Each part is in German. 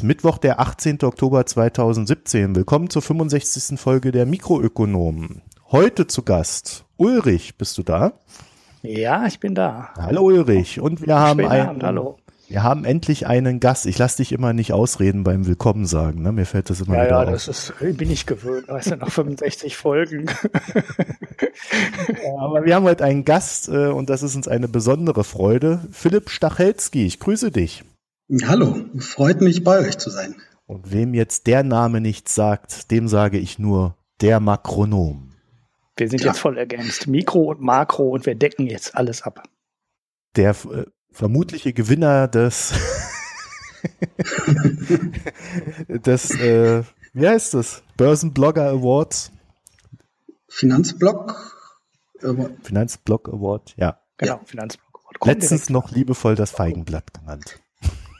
Ist Mittwoch, der 18. Oktober 2017. Willkommen zur 65. Folge der Mikroökonomen. Heute zu Gast Ulrich, bist du da? Ja, ich bin da. Hallo Ulrich. Und wir haben einen, hallo. Wir haben endlich einen Gast. Ich lasse dich immer nicht ausreden beim Willkommen sagen. Ne? Mir fällt das immer ja, wieder ja, auf. Ja, das ist, bin ich gewöhnt. Weißt du, nach 65 Folgen. ja, aber wir haben heute einen Gast äh, und das ist uns eine besondere Freude. Philipp Stachelski, ich grüße dich. Hallo, freut mich bei euch zu sein. Und wem jetzt der Name nichts sagt, dem sage ich nur der Makronom. Wir sind ja. jetzt voll ergänzt. Mikro und Makro und wir decken jetzt alles ab. Der äh, vermutliche Gewinner des des äh, wie heißt das? Börsenblogger Awards. Finanzblog Award. Finanzblog Award, ja. Genau, ja. Finanzblog Award. Kommt Letztens noch liebevoll das Feigenblatt genannt.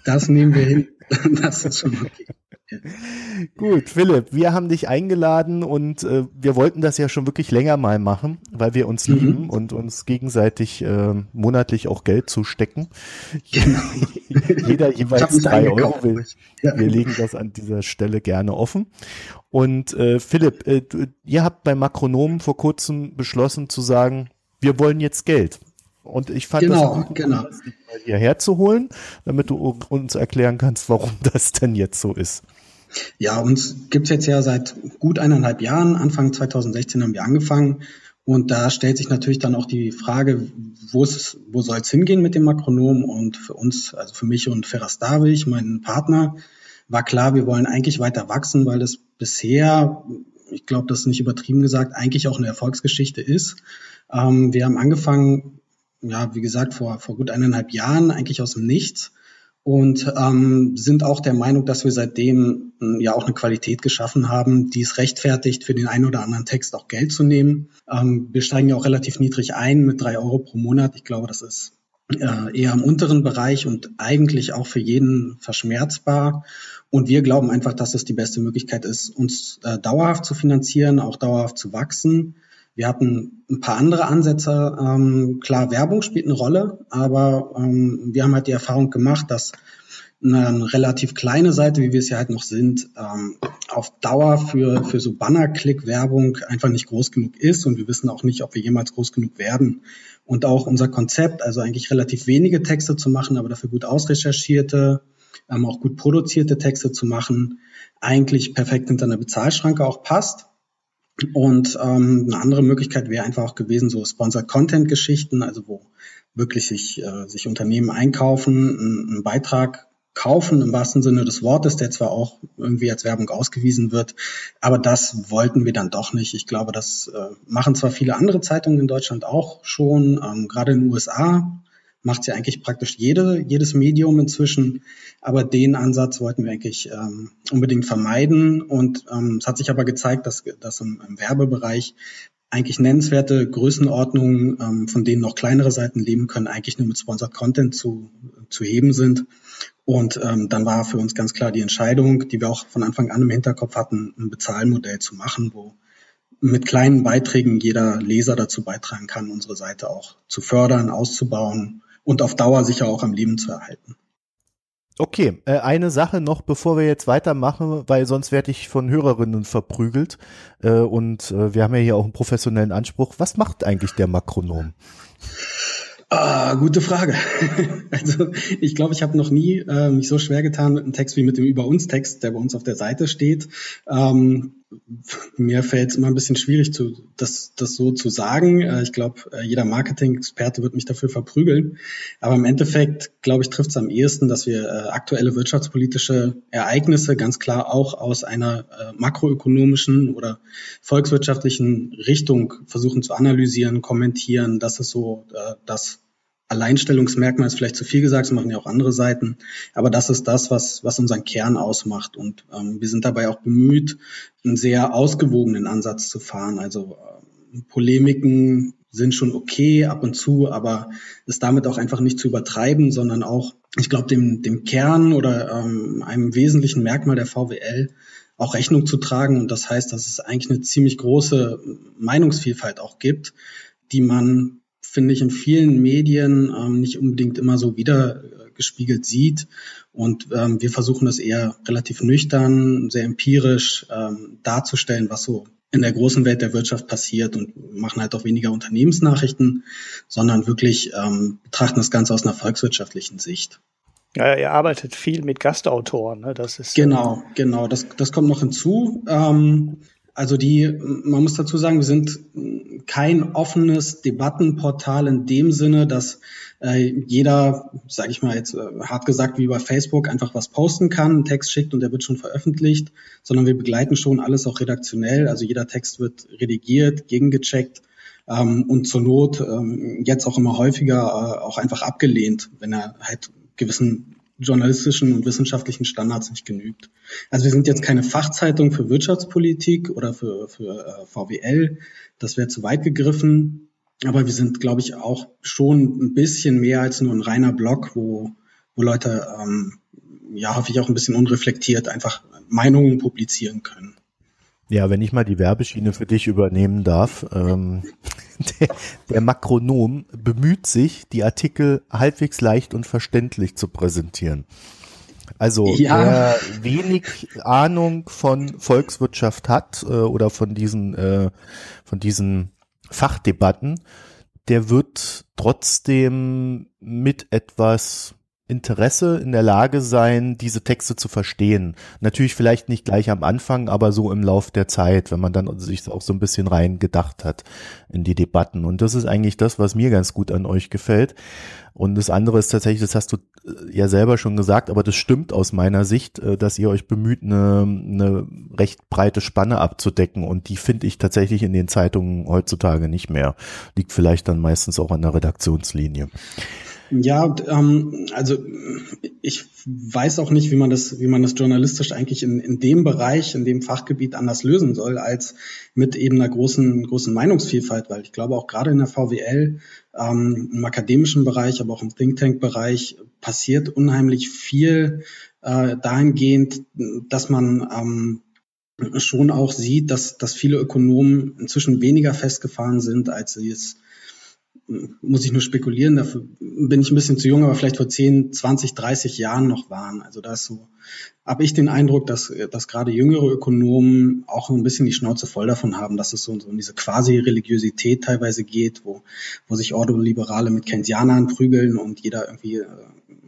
Das nehmen wir hin. Das ist schon okay. Gut, Philipp, wir haben dich eingeladen und äh, wir wollten das ja schon wirklich länger mal machen, weil wir uns mhm. lieben und uns gegenseitig äh, monatlich auch Geld zustecken. Genau. Jeder jeweils drei Euro. Wir, ja. wir, legen das an dieser Stelle gerne offen. Und äh, Philipp, äh, du, ihr habt bei Makronomen vor kurzem beschlossen zu sagen, wir wollen jetzt Geld. Und ich fand genau, das gut, genau. hierher zu holen, damit du uns erklären kannst, warum das denn jetzt so ist. Ja, uns gibt's jetzt ja seit gut eineinhalb Jahren. Anfang 2016 haben wir angefangen. Und da stellt sich natürlich dann auch die Frage, wo, es, wo soll es hingehen mit dem Makronom? Und für uns, also für mich und Ferras Davich, meinen Partner, war klar, wir wollen eigentlich weiter wachsen, weil das bisher, ich glaube, das ist nicht übertrieben gesagt, eigentlich auch eine Erfolgsgeschichte ist. Ähm, wir haben angefangen, ja, wie gesagt, vor, vor gut eineinhalb Jahren, eigentlich aus dem Nichts und ähm, sind auch der Meinung, dass wir seitdem äh, ja auch eine Qualität geschaffen haben, die es rechtfertigt, für den einen oder anderen Text auch Geld zu nehmen. Ähm, wir steigen ja auch relativ niedrig ein mit drei Euro pro Monat. Ich glaube, das ist äh, eher im unteren Bereich und eigentlich auch für jeden verschmerzbar. Und wir glauben einfach, dass es die beste Möglichkeit ist, uns äh, dauerhaft zu finanzieren, auch dauerhaft zu wachsen wir hatten ein paar andere Ansätze. Ähm, klar, Werbung spielt eine Rolle, aber ähm, wir haben halt die Erfahrung gemacht, dass eine relativ kleine Seite, wie wir es ja halt noch sind, ähm, auf Dauer für, für so Banner-Click-Werbung einfach nicht groß genug ist und wir wissen auch nicht, ob wir jemals groß genug werden. Und auch unser Konzept, also eigentlich relativ wenige Texte zu machen, aber dafür gut ausrecherchierte, ähm, auch gut produzierte Texte zu machen, eigentlich perfekt hinter einer Bezahlschranke auch passt. Und ähm, eine andere Möglichkeit wäre einfach auch gewesen, so Sponsored Content Geschichten, also wo wirklich sich, äh, sich Unternehmen einkaufen, einen, einen Beitrag kaufen im wahrsten Sinne des Wortes, der zwar auch irgendwie als Werbung ausgewiesen wird, aber das wollten wir dann doch nicht. Ich glaube, das äh, machen zwar viele andere Zeitungen in Deutschland auch schon, ähm, gerade in den USA macht ja eigentlich praktisch jede, jedes Medium inzwischen. Aber den Ansatz wollten wir eigentlich ähm, unbedingt vermeiden. Und ähm, es hat sich aber gezeigt, dass, dass im, im Werbebereich eigentlich nennenswerte Größenordnungen, ähm, von denen noch kleinere Seiten leben können, eigentlich nur mit Sponsored Content zu, zu heben sind. Und ähm, dann war für uns ganz klar die Entscheidung, die wir auch von Anfang an im Hinterkopf hatten, ein Bezahlmodell zu machen, wo mit kleinen Beiträgen jeder Leser dazu beitragen kann, unsere Seite auch zu fördern, auszubauen und auf Dauer sicher auch am Leben zu erhalten. Okay, äh, eine Sache noch, bevor wir jetzt weitermachen, weil sonst werde ich von Hörerinnen verprügelt. Äh, und äh, wir haben ja hier auch einen professionellen Anspruch. Was macht eigentlich der Makronom? Ah, gute Frage. also ich glaube, ich habe noch nie äh, mich so schwer getan mit einem Text wie mit dem Über uns Text, der bei uns auf der Seite steht. Ähm, mir fällt es immer ein bisschen schwierig, zu, das, das so zu sagen. Äh, ich glaube, äh, jeder Marketing-Experte wird mich dafür verprügeln. Aber im Endeffekt, glaube ich, trifft es am ehesten, dass wir äh, aktuelle wirtschaftspolitische Ereignisse ganz klar auch aus einer makroökonomischen oder volkswirtschaftlichen Richtung versuchen zu analysieren, kommentieren. Das ist so das Alleinstellungsmerkmal ist vielleicht zu viel gesagt, das machen ja auch andere Seiten, aber das ist das, was, was unseren Kern ausmacht. Und ähm, wir sind dabei auch bemüht, einen sehr ausgewogenen Ansatz zu fahren. Also äh, Polemiken sind schon okay ab und zu, aber es damit auch einfach nicht zu übertreiben, sondern auch, ich glaube, dem, dem Kern oder ähm, einem wesentlichen Merkmal der VWL auch Rechnung zu tragen. Und das heißt, dass es eigentlich eine ziemlich große Meinungsvielfalt auch gibt, die man finde ich, in vielen Medien ähm, nicht unbedingt immer so wieder gespiegelt sieht. Und ähm, wir versuchen das eher relativ nüchtern, sehr empirisch ähm, darzustellen, was so in der großen Welt der Wirtschaft passiert und machen halt auch weniger Unternehmensnachrichten, sondern wirklich ähm, betrachten das Ganze aus einer volkswirtschaftlichen Sicht. Ja, ihr arbeitet viel mit Gastautoren, ne? Das ist genau, genau. Das, das kommt noch hinzu. Ähm, also die, man muss dazu sagen, wir sind kein offenes Debattenportal in dem Sinne, dass äh, jeder, sage ich mal jetzt äh, hart gesagt wie bei Facebook, einfach was posten kann, einen Text schickt und der wird schon veröffentlicht, sondern wir begleiten schon alles auch redaktionell. Also jeder Text wird redigiert, gegengecheckt ähm, und zur Not ähm, jetzt auch immer häufiger äh, auch einfach abgelehnt, wenn er halt gewissen journalistischen und wissenschaftlichen Standards nicht genügt. Also wir sind jetzt keine Fachzeitung für Wirtschaftspolitik oder für, für äh, VWL, das wäre zu weit gegriffen, aber wir sind, glaube ich, auch schon ein bisschen mehr als nur ein reiner Blog, wo, wo Leute, ähm, ja, hoffe ich auch ein bisschen unreflektiert einfach Meinungen publizieren können. Ja, wenn ich mal die Werbeschiene für dich übernehmen darf. Ähm, der, der Makronom bemüht sich, die Artikel halbwegs leicht und verständlich zu präsentieren. Also ja. wer wenig Ahnung von Volkswirtschaft hat äh, oder von diesen äh, von diesen Fachdebatten, der wird trotzdem mit etwas Interesse in der Lage sein, diese Texte zu verstehen. Natürlich vielleicht nicht gleich am Anfang, aber so im Lauf der Zeit, wenn man dann sich auch so ein bisschen rein gedacht hat in die Debatten. Und das ist eigentlich das, was mir ganz gut an euch gefällt. Und das andere ist tatsächlich, das hast du äh, ja selber schon gesagt, aber das stimmt aus meiner Sicht, äh, dass ihr euch bemüht, eine, eine recht breite Spanne abzudecken. Und die finde ich tatsächlich in den Zeitungen heutzutage nicht mehr. Liegt vielleicht dann meistens auch an der Redaktionslinie. Ja, ähm, also ich weiß auch nicht, wie man das, wie man das journalistisch eigentlich in, in dem Bereich, in dem Fachgebiet anders lösen soll, als mit eben einer großen, großen Meinungsvielfalt, weil ich glaube auch gerade in der VWL, ähm, im akademischen Bereich, aber auch im Think Tank-Bereich passiert unheimlich viel äh, dahingehend, dass man ähm, schon auch sieht, dass, dass viele Ökonomen inzwischen weniger festgefahren sind, als sie es muss ich nur spekulieren, dafür bin ich ein bisschen zu jung, aber vielleicht vor 10, 20, 30 Jahren noch waren. Also da ist so, habe ich den Eindruck, dass, dass gerade jüngere Ökonomen auch ein bisschen die Schnauze voll davon haben, dass es so, so in diese quasi-Religiosität teilweise geht, wo, wo sich Ordoliberale mit Keynesianern prügeln und jeder irgendwie äh,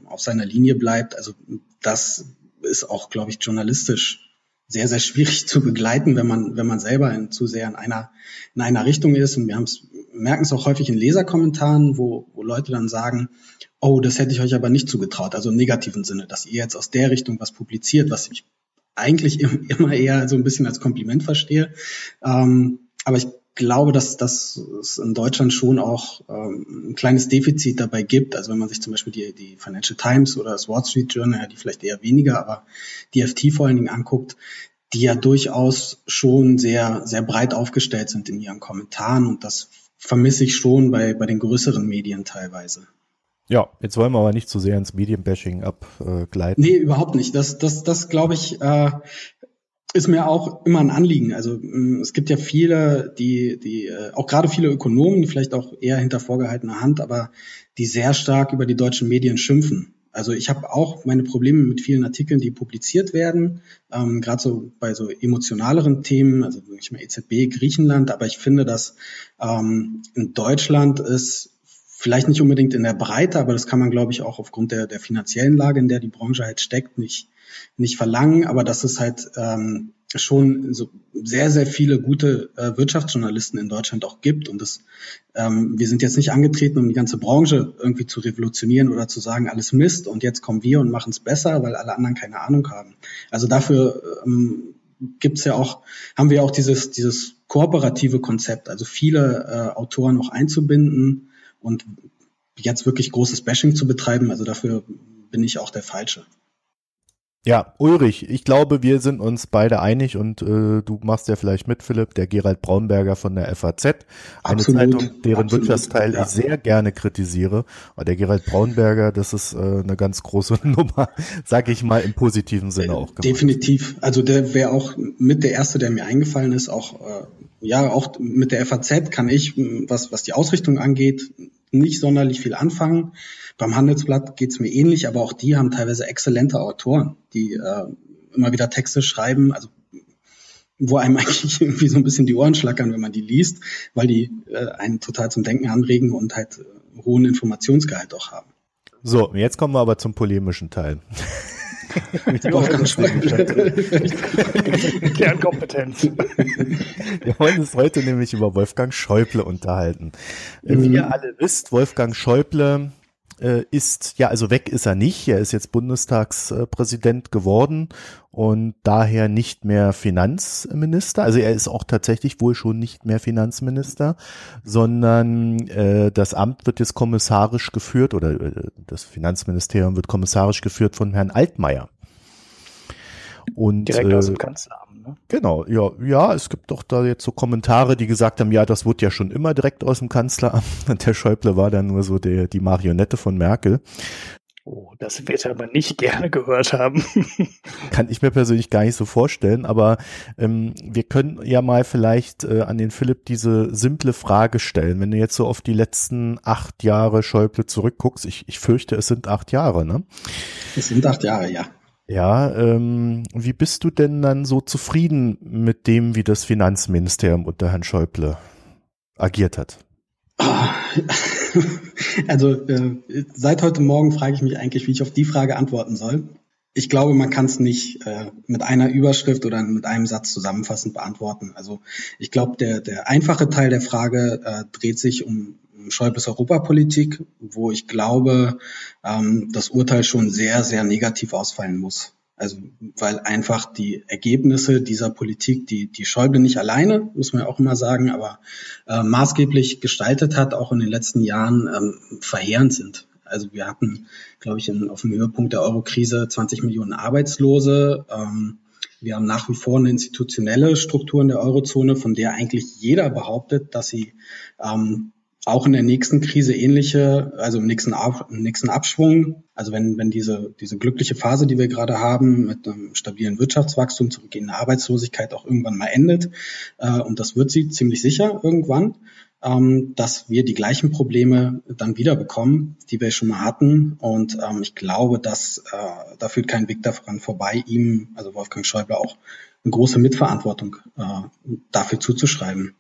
auf seiner Linie bleibt. Also das ist auch, glaube ich, journalistisch sehr, sehr schwierig zu begleiten, wenn man, wenn man selber in, zu sehr in einer, in einer Richtung ist. Und wir haben es, merken es auch häufig in Leserkommentaren, wo, wo Leute dann sagen, oh, das hätte ich euch aber nicht zugetraut, also im negativen Sinne, dass ihr jetzt aus der Richtung was publiziert, was ich eigentlich immer eher so ein bisschen als Kompliment verstehe. Ähm, aber ich glaube, dass, dass es in Deutschland schon auch ähm, ein kleines Defizit dabei gibt. Also wenn man sich zum Beispiel die, die Financial Times oder das Wall Street Journal, ja, die vielleicht eher weniger, aber die FT vor allen Dingen anguckt, die ja durchaus schon sehr, sehr breit aufgestellt sind in ihren Kommentaren und das vermisse ich schon bei, bei den größeren Medien teilweise. Ja, jetzt wollen wir aber nicht zu sehr ins Medienbashing abgleiten. Nee, überhaupt nicht. Das, das, das glaube ich, äh, ist mir auch immer ein Anliegen. Also mm, es gibt ja viele, die, die, äh, auch gerade viele Ökonomen, die vielleicht auch eher hinter vorgehaltener Hand, aber die sehr stark über die deutschen Medien schimpfen. Also ich habe auch meine Probleme mit vielen Artikeln, die publiziert werden, ähm, gerade so bei so emotionaleren Themen, also nicht mehr EZB, Griechenland, aber ich finde, dass ähm, in Deutschland ist vielleicht nicht unbedingt in der Breite, aber das kann man, glaube ich, auch aufgrund der, der finanziellen Lage, in der die Branche halt steckt, nicht nicht verlangen, aber dass es halt ähm, schon so sehr, sehr viele gute äh, Wirtschaftsjournalisten in Deutschland auch gibt. Und das, ähm, wir sind jetzt nicht angetreten, um die ganze Branche irgendwie zu revolutionieren oder zu sagen, alles Mist und jetzt kommen wir und machen es besser, weil alle anderen keine Ahnung haben. Also dafür ähm, gibt's ja auch, haben wir auch dieses, dieses kooperative Konzept, also viele äh, Autoren auch einzubinden und jetzt wirklich großes Bashing zu betreiben. Also dafür bin ich auch der Falsche. Ja, Ulrich, ich glaube, wir sind uns beide einig und äh, du machst ja vielleicht mit, Philipp, der Gerald Braunberger von der FAZ, eine absolut, Zeitung, deren absolut, Wirtschaftsteil ja. ich sehr gerne kritisiere. Aber der Gerald Braunberger, das ist äh, eine ganz große Nummer, sag ich mal im positiven Sinne auch. Gemacht. Definitiv. Also der wäre auch mit der erste, der mir eingefallen ist, auch äh, ja, auch mit der FAZ kann ich, was was die Ausrichtung angeht, nicht sonderlich viel anfangen. Beim Handelsblatt geht's mir ähnlich, aber auch die haben teilweise exzellente Autoren, die äh, immer wieder Texte schreiben, also wo einem eigentlich irgendwie so ein bisschen die Ohren schlackern, wenn man die liest, weil die äh, einen total zum Denken anregen und halt äh, hohen Informationsgehalt auch haben. So, jetzt kommen wir aber zum polemischen Teil. Kernkompetenz. Wir wollen uns heute nämlich über Wolfgang Schäuble unterhalten. Mhm. Wie ihr alle wisst, Wolfgang Schäuble äh, ist, ja, also weg ist er nicht. Er ist jetzt Bundestagspräsident geworden und daher nicht mehr Finanzminister. Also er ist auch tatsächlich wohl schon nicht mehr Finanzminister, sondern äh, das Amt wird jetzt kommissarisch geführt oder äh, das Finanzministerium wird kommissarisch geführt von Herrn Altmaier. Und, Direkt äh, aus dem Kanzleramt. Ne? Genau, ja, ja, es gibt doch da jetzt so Kommentare, die gesagt haben, ja, das wurde ja schon immer direkt aus dem Kanzleramt. Und der Schäuble war dann nur so der, die Marionette von Merkel. Oh, das wird er aber nicht gerne gehört haben. Kann ich mir persönlich gar nicht so vorstellen, aber ähm, wir können ja mal vielleicht äh, an den Philipp diese simple Frage stellen. Wenn du jetzt so auf die letzten acht Jahre Schäuble zurückguckst, ich, ich fürchte, es sind acht Jahre, ne? Es sind acht Jahre, ja. Ja, ähm, wie bist du denn dann so zufrieden mit dem, wie das Finanzministerium unter Herrn Schäuble agiert hat? Also äh, seit heute Morgen frage ich mich eigentlich, wie ich auf die Frage antworten soll. Ich glaube, man kann es nicht äh, mit einer Überschrift oder mit einem Satz zusammenfassend beantworten. Also ich glaube, der, der einfache Teil der Frage äh, dreht sich um Schäubles Europapolitik, wo ich glaube, ähm, das Urteil schon sehr, sehr negativ ausfallen muss. Also weil einfach die Ergebnisse dieser Politik, die die Schäuble nicht alleine, muss man ja auch immer sagen, aber äh, maßgeblich gestaltet hat, auch in den letzten Jahren ähm, verheerend sind. Also wir hatten, glaube ich, in, auf dem Höhepunkt der Eurokrise 20 Millionen Arbeitslose. Ähm, wir haben nach wie vor eine institutionelle Struktur in der Eurozone, von der eigentlich jeder behauptet, dass sie ähm, auch in der nächsten Krise ähnliche, also im nächsten, im nächsten Abschwung, also wenn, wenn diese, diese glückliche Phase, die wir gerade haben, mit einem stabilen Wirtschaftswachstum, zurückgehende Arbeitslosigkeit auch irgendwann mal endet, äh, und das wird sie ziemlich sicher irgendwann, ähm, dass wir die gleichen Probleme dann wieder bekommen, die wir schon mal hatten. Und ähm, ich glaube, dass äh, da führt kein Weg daran vorbei, ihm, also Wolfgang Schäuble, auch eine große Mitverantwortung äh, dafür zuzuschreiben.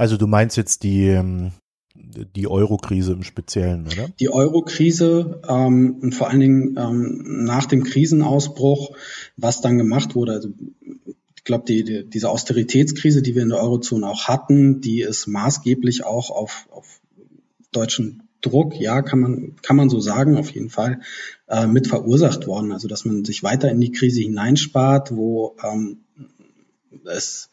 Also du meinst jetzt die, ähm, die Euro-Krise im Speziellen, oder? Die Euro-Krise ähm, und vor allen Dingen ähm, nach dem Krisenausbruch, was dann gemacht wurde. Also ich glaube, die, die, diese Austeritätskrise, die wir in der Eurozone auch hatten, die ist maßgeblich auch auf, auf deutschen Druck, ja, kann man, kann man so sagen, auf jeden Fall, äh, mit verursacht worden. Also, dass man sich weiter in die Krise hineinspart, wo ähm, es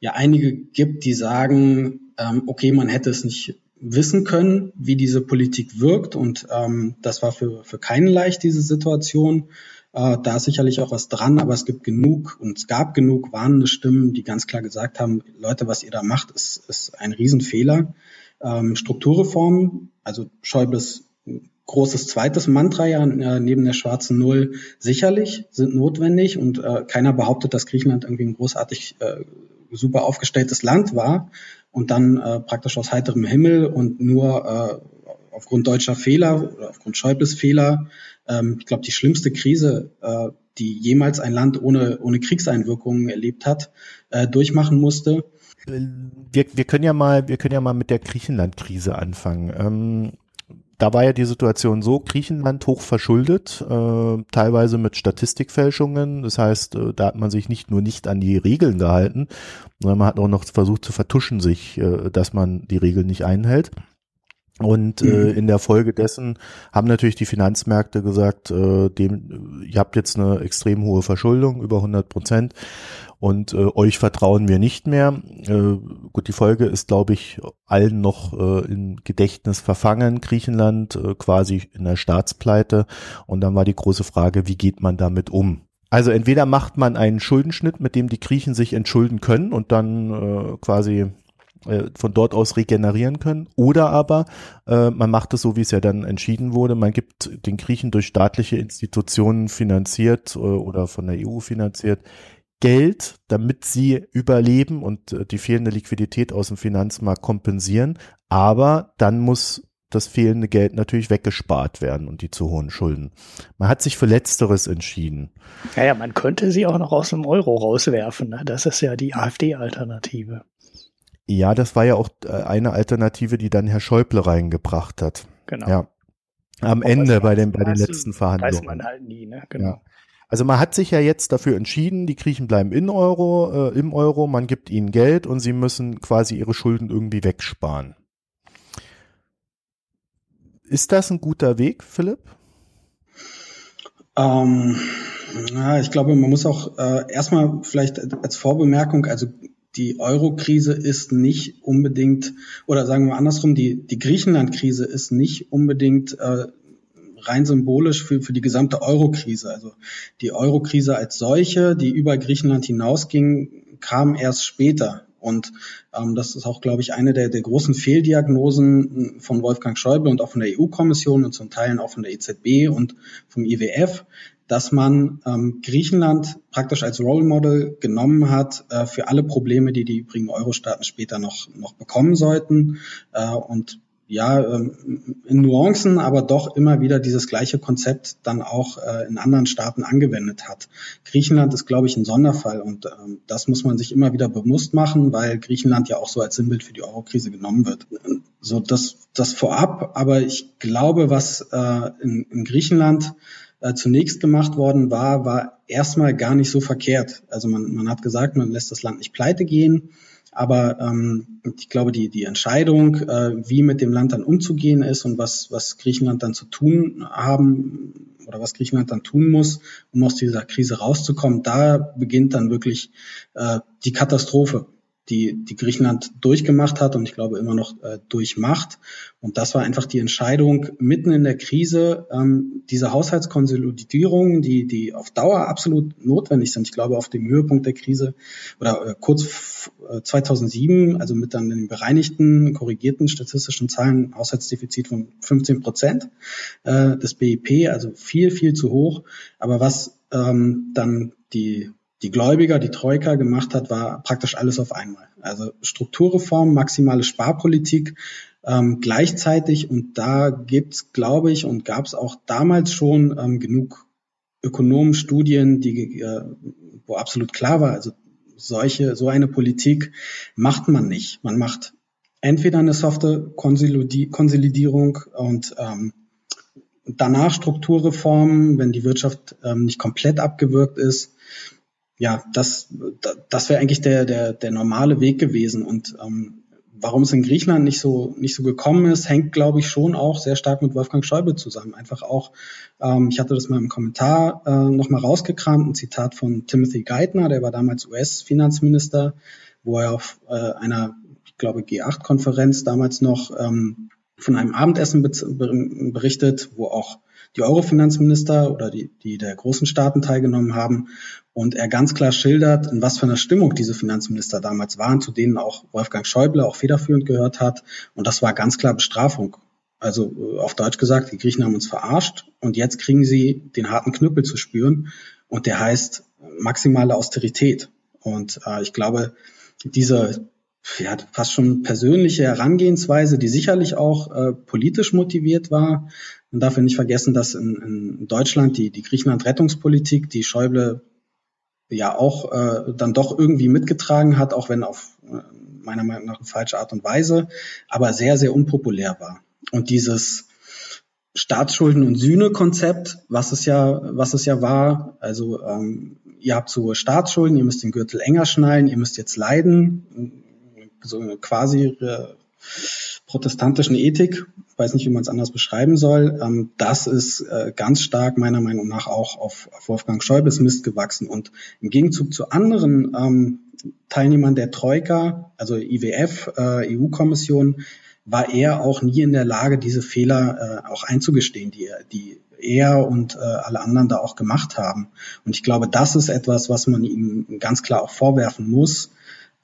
ja einige gibt, die sagen, ähm, okay, man hätte es nicht wissen können, wie diese Politik wirkt und ähm, das war für, für keinen leicht, diese Situation. Äh, da ist sicherlich auch was dran, aber es gibt genug und es gab genug warnende Stimmen, die ganz klar gesagt haben, Leute, was ihr da macht, ist, ist ein Riesenfehler. Ähm, Strukturreformen, also Schäubles großes zweites Mantra ja äh, neben der schwarzen Null sicherlich sind notwendig und äh, keiner behauptet, dass Griechenland irgendwie ein großartig äh, super aufgestelltes Land war und dann äh, praktisch aus heiterem Himmel und nur äh, aufgrund deutscher Fehler oder aufgrund Schäubles Fehler, ähm, ich glaube, die schlimmste Krise, äh, die jemals ein Land ohne, ohne Kriegseinwirkungen erlebt hat, äh, durchmachen musste. Wir, wir können ja mal, wir können ja mal mit der Griechenland-Krise anfangen. Ähm da war ja die Situation so, Griechenland hoch verschuldet, äh, teilweise mit Statistikfälschungen. Das heißt, äh, da hat man sich nicht nur nicht an die Regeln gehalten, sondern man hat auch noch versucht zu vertuschen sich, äh, dass man die Regeln nicht einhält. Und äh, mhm. in der Folge dessen haben natürlich die Finanzmärkte gesagt, äh, dem, ihr habt jetzt eine extrem hohe Verschuldung, über 100 Prozent und äh, euch vertrauen wir nicht mehr. Äh, gut, die Folge ist, glaube ich, allen noch äh, im Gedächtnis verfangen. Griechenland äh, quasi in der Staatspleite. Und dann war die große Frage, wie geht man damit um? Also entweder macht man einen Schuldenschnitt, mit dem die Griechen sich entschulden können und dann äh, quasi von dort aus regenerieren können. Oder aber äh, man macht es so, wie es ja dann entschieden wurde. Man gibt den Griechen durch staatliche Institutionen finanziert äh, oder von der EU finanziert Geld, damit sie überleben und äh, die fehlende Liquidität aus dem Finanzmarkt kompensieren. Aber dann muss das fehlende Geld natürlich weggespart werden und die zu hohen Schulden. Man hat sich für Letzteres entschieden. Naja, man könnte sie auch noch aus dem Euro rauswerfen. Ne? Das ist ja die AfD-Alternative. Ja, das war ja auch äh, eine Alternative, die dann Herr Schäuble reingebracht hat. Genau. Ja. Am Auch Ende bei den, weiß- bei den weiß- letzten Weiß Verhandlungen. man halt nie, ne? Genau. Ja. Also man hat sich ja jetzt dafür entschieden, die Griechen bleiben in Euro, äh, im Euro, man gibt ihnen Geld und sie müssen quasi ihre Schulden irgendwie wegsparen. Ist das ein guter Weg, Philipp? Ähm, ja, ich glaube, man muss auch äh, erstmal vielleicht als Vorbemerkung, also die Euro-Krise ist nicht unbedingt, oder sagen wir andersrum, die, die Griechenland-Krise ist nicht unbedingt äh, rein symbolisch für, für die gesamte Euro-Krise. Also die Euro-Krise als solche, die über Griechenland hinausging, kam erst später. Und ähm, das ist auch, glaube ich, eine der, der großen Fehldiagnosen von Wolfgang Schäuble und auch von der EU-Kommission und zum Teilen auch von der EZB und vom IWF, dass man ähm, Griechenland praktisch als Role Model genommen hat äh, für alle Probleme, die die übrigen Euro-Staaten später noch, noch bekommen sollten. Äh, und ja, ähm, in Nuancen, aber doch immer wieder dieses gleiche Konzept dann auch äh, in anderen Staaten angewendet hat. Griechenland ist, glaube ich, ein Sonderfall und ähm, das muss man sich immer wieder bewusst machen, weil Griechenland ja auch so als Sinnbild für die Eurokrise genommen wird. So, das, das vorab, aber ich glaube, was äh, in, in Griechenland äh, zunächst gemacht worden war, war erstmal gar nicht so verkehrt. Also man, man hat gesagt, man lässt das Land nicht pleite gehen. Aber ähm, ich glaube, die, die Entscheidung, äh, wie mit dem Land dann umzugehen ist und was, was Griechenland dann zu tun haben oder was Griechenland dann tun muss, um aus dieser Krise rauszukommen, da beginnt dann wirklich äh, die Katastrophe, die, die Griechenland durchgemacht hat und ich glaube immer noch äh, durchmacht. Und das war einfach die Entscheidung mitten in der Krise, ähm, diese Haushaltskonsolidierungen, die, die auf Dauer absolut notwendig sind. Ich glaube, auf dem Höhepunkt der Krise oder äh, kurz äh, 2007, also mit dann den bereinigten, korrigierten statistischen Zahlen, Haushaltsdefizit von 15 Prozent äh, des BIP, also viel, viel zu hoch. Aber was ähm, dann die die Gläubiger, die Troika gemacht hat, war praktisch alles auf einmal. Also Strukturreform, maximale Sparpolitik ähm, gleichzeitig. Und da gibt's, glaube ich, und gab es auch damals schon ähm, genug Ökonomenstudien, die, äh, wo absolut klar war, also solche, so eine Politik macht man nicht. Man macht entweder eine softe Konsolidi Konsolidierung und ähm, danach Strukturreformen, wenn die Wirtschaft ähm, nicht komplett abgewürgt ist ja, das, das wäre eigentlich der, der, der normale Weg gewesen. Und ähm, warum es in Griechenland nicht so, nicht so gekommen ist, hängt, glaube ich, schon auch sehr stark mit Wolfgang Schäuble zusammen. Einfach auch, ähm, ich hatte das mal im Kommentar äh, nochmal rausgekramt, ein Zitat von Timothy Geithner, der war damals US-Finanzminister, wo er auf äh, einer, ich glaube, G8-Konferenz damals noch ähm, von einem Abendessen berichtet, wo auch die Euro-Finanzminister oder die, die der großen Staaten teilgenommen haben und er ganz klar schildert, in was für einer Stimmung diese Finanzminister damals waren, zu denen auch Wolfgang Schäuble auch federführend gehört hat. Und das war ganz klar Bestrafung. Also äh, auf Deutsch gesagt, die Griechen haben uns verarscht und jetzt kriegen sie den harten Knüppel zu spüren und der heißt maximale Austerität. Und äh, ich glaube, diese ja, fast schon persönliche Herangehensweise, die sicherlich auch äh, politisch motiviert war. Man darf ja nicht vergessen, dass in, in Deutschland die, die Griechenland-Rettungspolitik, die Schäuble ja auch äh, dann doch irgendwie mitgetragen hat, auch wenn auf äh, meiner Meinung nach eine falsche Art und Weise, aber sehr, sehr unpopulär war. Und dieses Staatsschulden- und Sühne-Konzept, was es ja, was es ja war, also ähm, ihr habt so Staatsschulden, ihr müsst den Gürtel enger schnallen, ihr müsst jetzt leiden, so eine quasi äh, protestantischen Ethik, weiß nicht, wie man es anders beschreiben soll, ähm, das ist äh, ganz stark meiner Meinung nach auch auf, auf Wolfgang Schäubles Mist gewachsen. Und im Gegenzug zu anderen ähm, Teilnehmern der Troika, also IWF, äh, EU-Kommission, war er auch nie in der Lage, diese Fehler äh, auch einzugestehen, die, er, die er und äh, alle anderen da auch gemacht haben. Und ich glaube, das ist etwas, was man ihm ganz klar auch vorwerfen muss,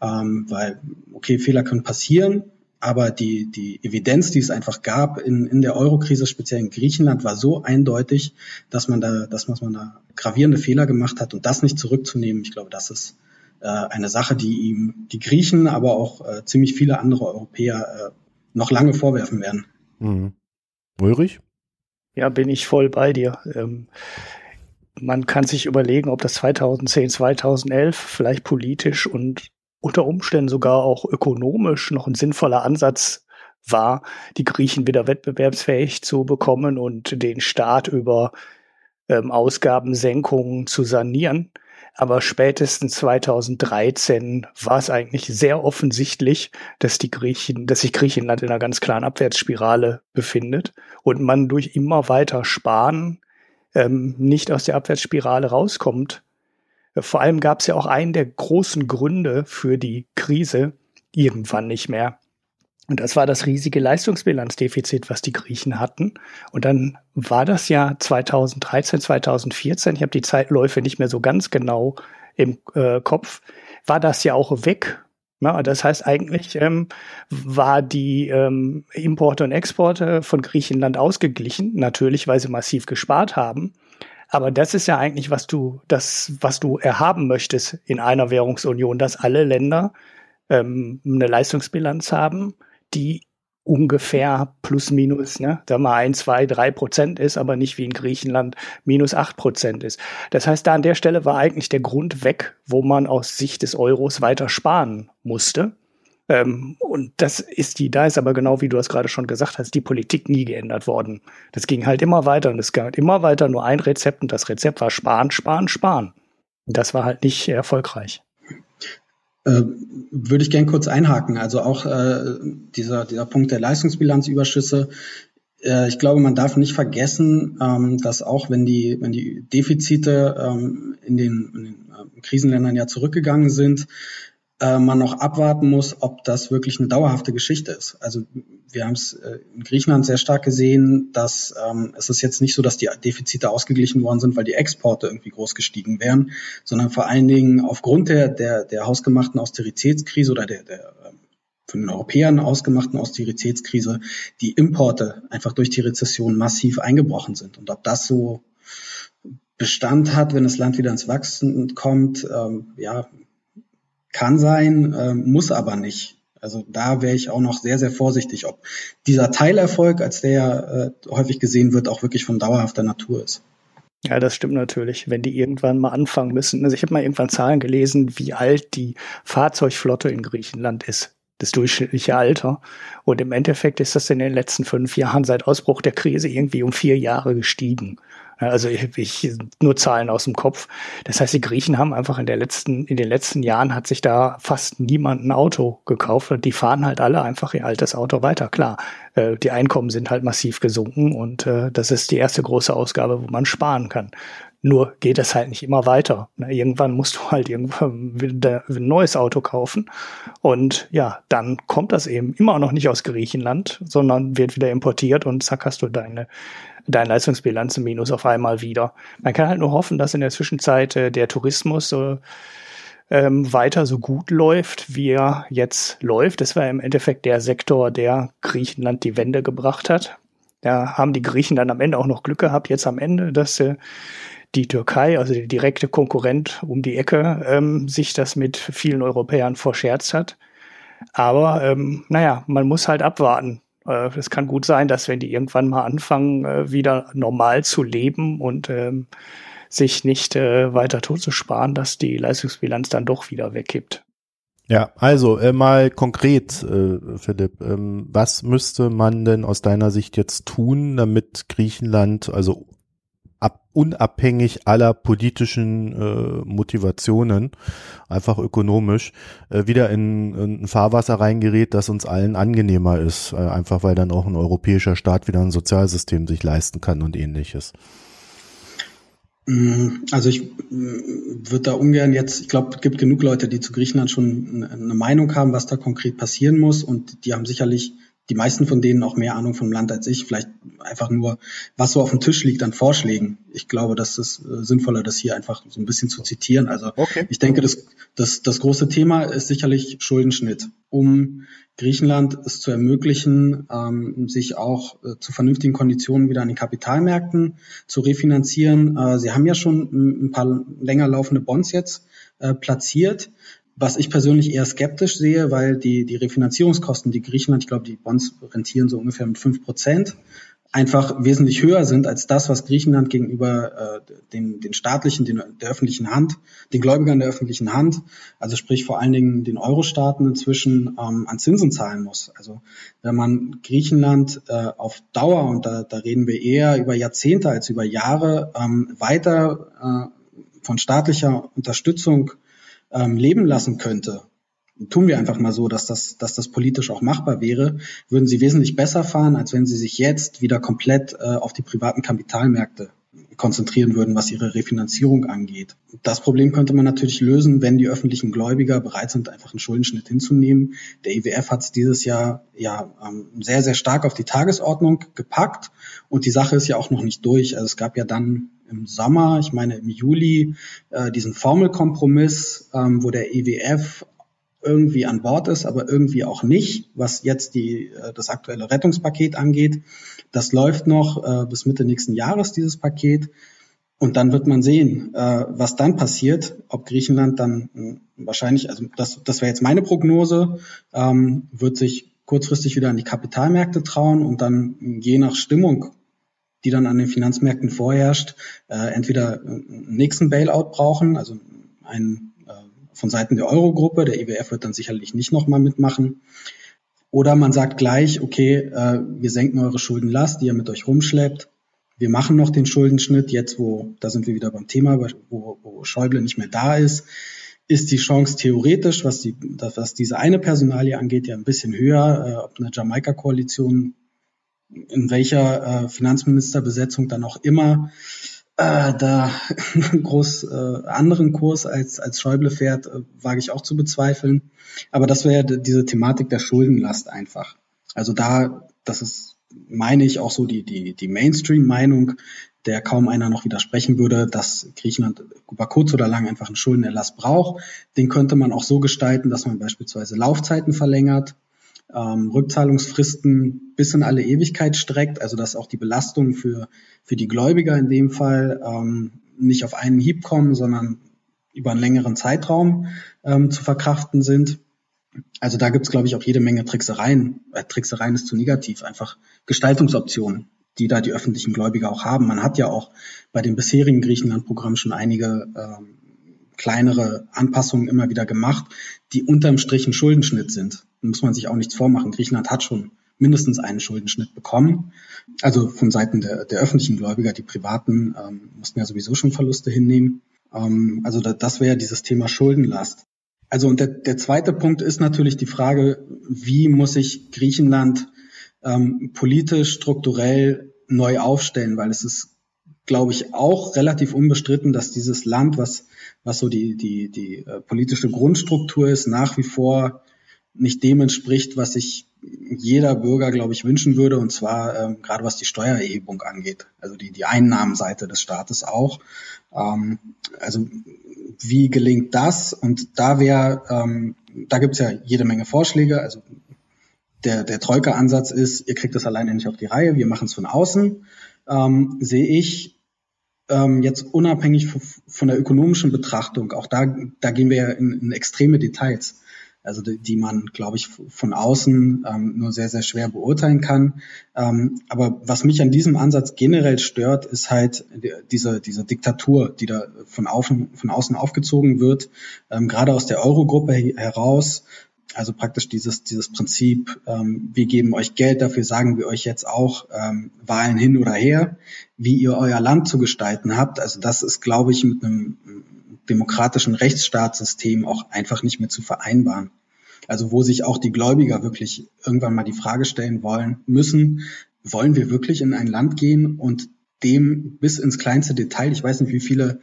ähm, weil, okay, Fehler können passieren, aber die, die Evidenz, die es einfach gab in, in der Eurokrise, speziell in Griechenland, war so eindeutig, dass man da, dass man da gravierende Fehler gemacht hat und das nicht zurückzunehmen, ich glaube, das ist äh, eine Sache, die ihm die Griechen, aber auch äh, ziemlich viele andere Europäer äh, noch lange vorwerfen werden. Mhm. Ulrich? Ja, bin ich voll bei dir. Ähm, man kann sich überlegen, ob das 2010, 2011 vielleicht politisch und unter Umständen sogar auch ökonomisch noch ein sinnvoller Ansatz war, die Griechen wieder wettbewerbsfähig zu bekommen und den Staat über ähm, Ausgabensenkungen zu sanieren. Aber spätestens 2013 war es eigentlich sehr offensichtlich, dass die Griechen, dass sich Griechenland in einer ganz klaren Abwärtsspirale befindet und man durch immer weiter Sparen ähm, nicht aus der Abwärtsspirale rauskommt. Vor allem gab es ja auch einen der großen Gründe für die Krise irgendwann nicht mehr. Und das war das riesige Leistungsbilanzdefizit, was die Griechen hatten. Und dann war das ja 2013, 2014, ich habe die Zeitläufe nicht mehr so ganz genau im äh, Kopf, war das ja auch weg. Ja, das heißt, eigentlich ähm, war die ähm, Importe und Exporte von Griechenland ausgeglichen, natürlich, weil sie massiv gespart haben. Aber das ist ja eigentlich, was du, das, was du erhaben möchtest in einer Währungsunion, dass alle Länder ähm, eine Leistungsbilanz haben, die ungefähr plus minus, ne, da mal ein, zwei, drei Prozent ist, aber nicht wie in Griechenland minus acht Prozent ist. Das heißt, da an der Stelle war eigentlich der Grund weg, wo man aus Sicht des Euros weiter sparen musste. Ähm, und das ist die, da ist aber genau wie du es gerade schon gesagt hast, die Politik nie geändert worden. Das ging halt immer weiter und es gab immer weiter nur ein Rezept und das Rezept war sparen, sparen, sparen. Und das war halt nicht erfolgreich. Äh, würde ich gern kurz einhaken. Also auch äh, dieser, dieser Punkt der Leistungsbilanzüberschüsse. Äh, ich glaube, man darf nicht vergessen, ähm, dass auch wenn die, wenn die Defizite ähm, in den, in den äh, Krisenländern ja zurückgegangen sind, äh, man noch abwarten muss, ob das wirklich eine dauerhafte Geschichte ist. Also wir haben es äh, in Griechenland sehr stark gesehen, dass ähm, es ist jetzt nicht so, dass die Defizite ausgeglichen worden sind, weil die Exporte irgendwie groß gestiegen wären, sondern vor allen Dingen aufgrund der, der, der hausgemachten Austeritätskrise oder der, der ähm, von den Europäern ausgemachten Austeritätskrise die Importe einfach durch die Rezession massiv eingebrochen sind. Und ob das so Bestand hat, wenn das Land wieder ins Wachsen kommt, ähm, ja, kann sein, äh, muss aber nicht. Also da wäre ich auch noch sehr, sehr vorsichtig, ob dieser Teilerfolg, als der äh, häufig gesehen wird, auch wirklich von dauerhafter Natur ist. Ja, das stimmt natürlich. Wenn die irgendwann mal anfangen müssen. Also ich habe mal irgendwann Zahlen gelesen, wie alt die Fahrzeugflotte in Griechenland ist. Das durchschnittliche Alter. Und im Endeffekt ist das in den letzten fünf Jahren seit Ausbruch der Krise irgendwie um vier Jahre gestiegen. Also ich, ich nur Zahlen aus dem Kopf. Das heißt, die Griechen haben einfach in der letzten, in den letzten Jahren hat sich da fast niemand ein Auto gekauft und die fahren halt alle einfach ihr altes Auto weiter. Klar, äh, die Einkommen sind halt massiv gesunken und äh, das ist die erste große Ausgabe, wo man sparen kann. Nur geht es halt nicht immer weiter. Irgendwann musst du halt irgendwann wieder ein neues Auto kaufen. Und ja, dann kommt das eben immer noch nicht aus Griechenland, sondern wird wieder importiert und zack hast du deine deine Leistungsbilanz im Minus auf einmal wieder. Man kann halt nur hoffen, dass in der Zwischenzeit äh, der Tourismus äh, ähm, weiter so gut läuft, wie er jetzt läuft. Das war im Endeffekt der Sektor, der Griechenland die Wende gebracht hat. Da haben die Griechen dann am Ende auch noch Glück gehabt, jetzt am Ende, dass äh, die Türkei, also der direkte Konkurrent um die Ecke, ähm, sich das mit vielen Europäern verscherzt hat. Aber ähm, naja, man muss halt abwarten. Äh, es kann gut sein, dass wenn die irgendwann mal anfangen, äh, wieder normal zu leben und ähm, sich nicht äh, weiter tot dass die Leistungsbilanz dann doch wieder wegkippt. Ja, also äh, mal konkret, äh, Philipp, ähm, was müsste man denn aus deiner Sicht jetzt tun, damit Griechenland, also ab, unabhängig aller politischen äh, Motivationen, einfach ökonomisch, äh, wieder in, in ein Fahrwasser reingerät, das uns allen angenehmer ist, äh, einfach weil dann auch ein europäischer Staat wieder ein Sozialsystem sich leisten kann und ähnliches. Mm, also ich mm, würde da ungern jetzt, ich glaube, es gibt genug Leute, die zu Griechenland schon eine Meinung haben, was da konkret passieren muss und die haben sicherlich die meisten von denen auch mehr Ahnung vom Land als ich. Vielleicht einfach nur, was so auf dem Tisch liegt an Vorschlägen. Ich glaube, das ist äh, sinnvoller, das hier einfach so ein bisschen zu zitieren. Also okay. ich denke, das, das, das große Thema ist sicherlich Schuldenschnitt, um Griechenland es zu ermöglichen, ähm, sich auch äh, zu vernünftigen Konditionen wieder an den Kapitalmärkten zu refinanzieren. Äh, Sie haben ja schon ein paar länger laufende Bonds jetzt äh, platziert was ich persönlich eher skeptisch sehe, weil die, die Refinanzierungskosten, die Griechenland, ich glaube, die Bonds rentieren so ungefähr mit fünf Prozent einfach wesentlich höher sind als das, was Griechenland gegenüber äh, den, den staatlichen, den, der öffentlichen Hand, den Gläubigern der öffentlichen Hand, also sprich vor allen Dingen den Euro-Staaten inzwischen ähm, an Zinsen zahlen muss. Also wenn man Griechenland äh, auf Dauer, und da, da reden wir eher über Jahrzehnte als über Jahre, ähm, weiter äh, von staatlicher Unterstützung ähm, leben lassen könnte, tun wir einfach mal so, dass das, dass das politisch auch machbar wäre, würden sie wesentlich besser fahren, als wenn sie sich jetzt wieder komplett äh, auf die privaten Kapitalmärkte konzentrieren würden, was ihre Refinanzierung angeht. Das Problem könnte man natürlich lösen, wenn die öffentlichen Gläubiger bereit sind, einfach einen Schuldenschnitt hinzunehmen. Der IWF hat es dieses Jahr ja ähm, sehr, sehr stark auf die Tagesordnung gepackt und die Sache ist ja auch noch nicht durch. Also es gab ja dann im Sommer, ich meine im Juli, äh, diesen Formelkompromiss, ähm, wo der IWF irgendwie an Bord ist, aber irgendwie auch nicht, was jetzt die, äh, das aktuelle Rettungspaket angeht. Das läuft noch äh, bis Mitte nächsten Jahres, dieses Paket. Und dann wird man sehen, äh, was dann passiert, ob Griechenland dann äh, wahrscheinlich, also das, das wäre jetzt meine Prognose, ähm, wird sich kurzfristig wieder an die Kapitalmärkte trauen und dann je nach Stimmung, die dann an den Finanzmärkten vorherrscht, äh, entweder einen nächsten Bailout brauchen, also einen von Seiten der Eurogruppe. Der IWF wird dann sicherlich nicht nochmal mitmachen. Oder man sagt gleich, okay, äh, wir senken eure Schuldenlast, die ihr mit euch rumschleppt. Wir machen noch den Schuldenschnitt, jetzt wo, da sind wir wieder beim Thema, wo, wo Schäuble nicht mehr da ist, ist die Chance theoretisch, was, die, was diese eine Personalie angeht, ja ein bisschen höher, äh, ob eine Jamaika-Koalition in welcher äh, Finanzministerbesetzung dann auch immer äh, da groß äh, anderen Kurs als, als Schäuble fährt, äh, wage ich auch zu bezweifeln. Aber das wäre diese Thematik der Schuldenlast einfach. Also da, das ist, meine ich, auch so die, die, die Mainstream-Meinung, der kaum einer noch widersprechen würde, dass Griechenland über kurz oder lang einfach einen Schuldenerlass braucht. Den könnte man auch so gestalten, dass man beispielsweise Laufzeiten verlängert, ähm, Rückzahlungsfristen bis in alle Ewigkeit streckt, also dass auch die Belastungen für, für die Gläubiger in dem Fall ähm, nicht auf einen Hieb kommen, sondern über einen längeren Zeitraum ähm, zu verkraften sind. Also da gibt's glaube ich, auch jede Menge Tricksereien. Äh, Tricksereien ist zu negativ, einfach Gestaltungsoptionen, die da die öffentlichen Gläubiger auch haben. Man hat ja auch bei dem bisherigen Griechenland-Programm schon einige ähm, kleinere Anpassungen immer wieder gemacht, die unterm Strich ein Schuldenschnitt sind. Muss man sich auch nichts vormachen. Griechenland hat schon mindestens einen Schuldenschnitt bekommen. Also von Seiten der, der öffentlichen Gläubiger, die privaten ähm, mussten ja sowieso schon Verluste hinnehmen. Ähm, also da, das wäre dieses Thema Schuldenlast. Also und der, der zweite Punkt ist natürlich die Frage, wie muss sich Griechenland ähm, politisch, strukturell neu aufstellen, weil es ist glaube ich, auch relativ unbestritten, dass dieses Land, was, was so die, die, die äh, politische Grundstruktur ist, nach wie vor nicht dem entspricht, was sich jeder Bürger, glaube ich, wünschen würde, und zwar ähm, gerade was die Steuererhebung angeht, also die, die Einnahmenseite des Staates auch. Ähm, also wie gelingt das? Und da wäre, ähm, da gibt's ja jede Menge Vorschläge. Also der, der Troika-Ansatz ist, ihr kriegt das alleine nicht auf die Reihe, wir machen es von außen ähm, sehe ich ähm, jetzt unabhängig von der ökonomischen Betrachtung, auch da, da gehen wir ja in, in extreme Details, also die, die man, glaube ich, von außen ähm, nur sehr, sehr schwer beurteilen kann. Ähm, aber was mich an diesem Ansatz generell stört, ist halt diese, diese Diktatur, die da von, außen, von außen aufgezogen wird, ähm, gerade aus der Eurogruppe heraus, also praktisch dieses, dieses Prinzip, ähm, wir geben euch Geld, dafür sagen wir euch jetzt auch ähm, Wahlen hin oder her, wie ihr euer Land zu gestalten habt. Also das ist, glaube ich, mit einem demokratischen Rechtsstaatssystem auch einfach nicht mehr zu vereinbaren. Also wo sich auch die Gläubiger wirklich irgendwann mal die Frage stellen wollen müssen, wollen wir wirklich in ein Land gehen und dem bis ins kleinste Detail, ich weiß nicht, wie viele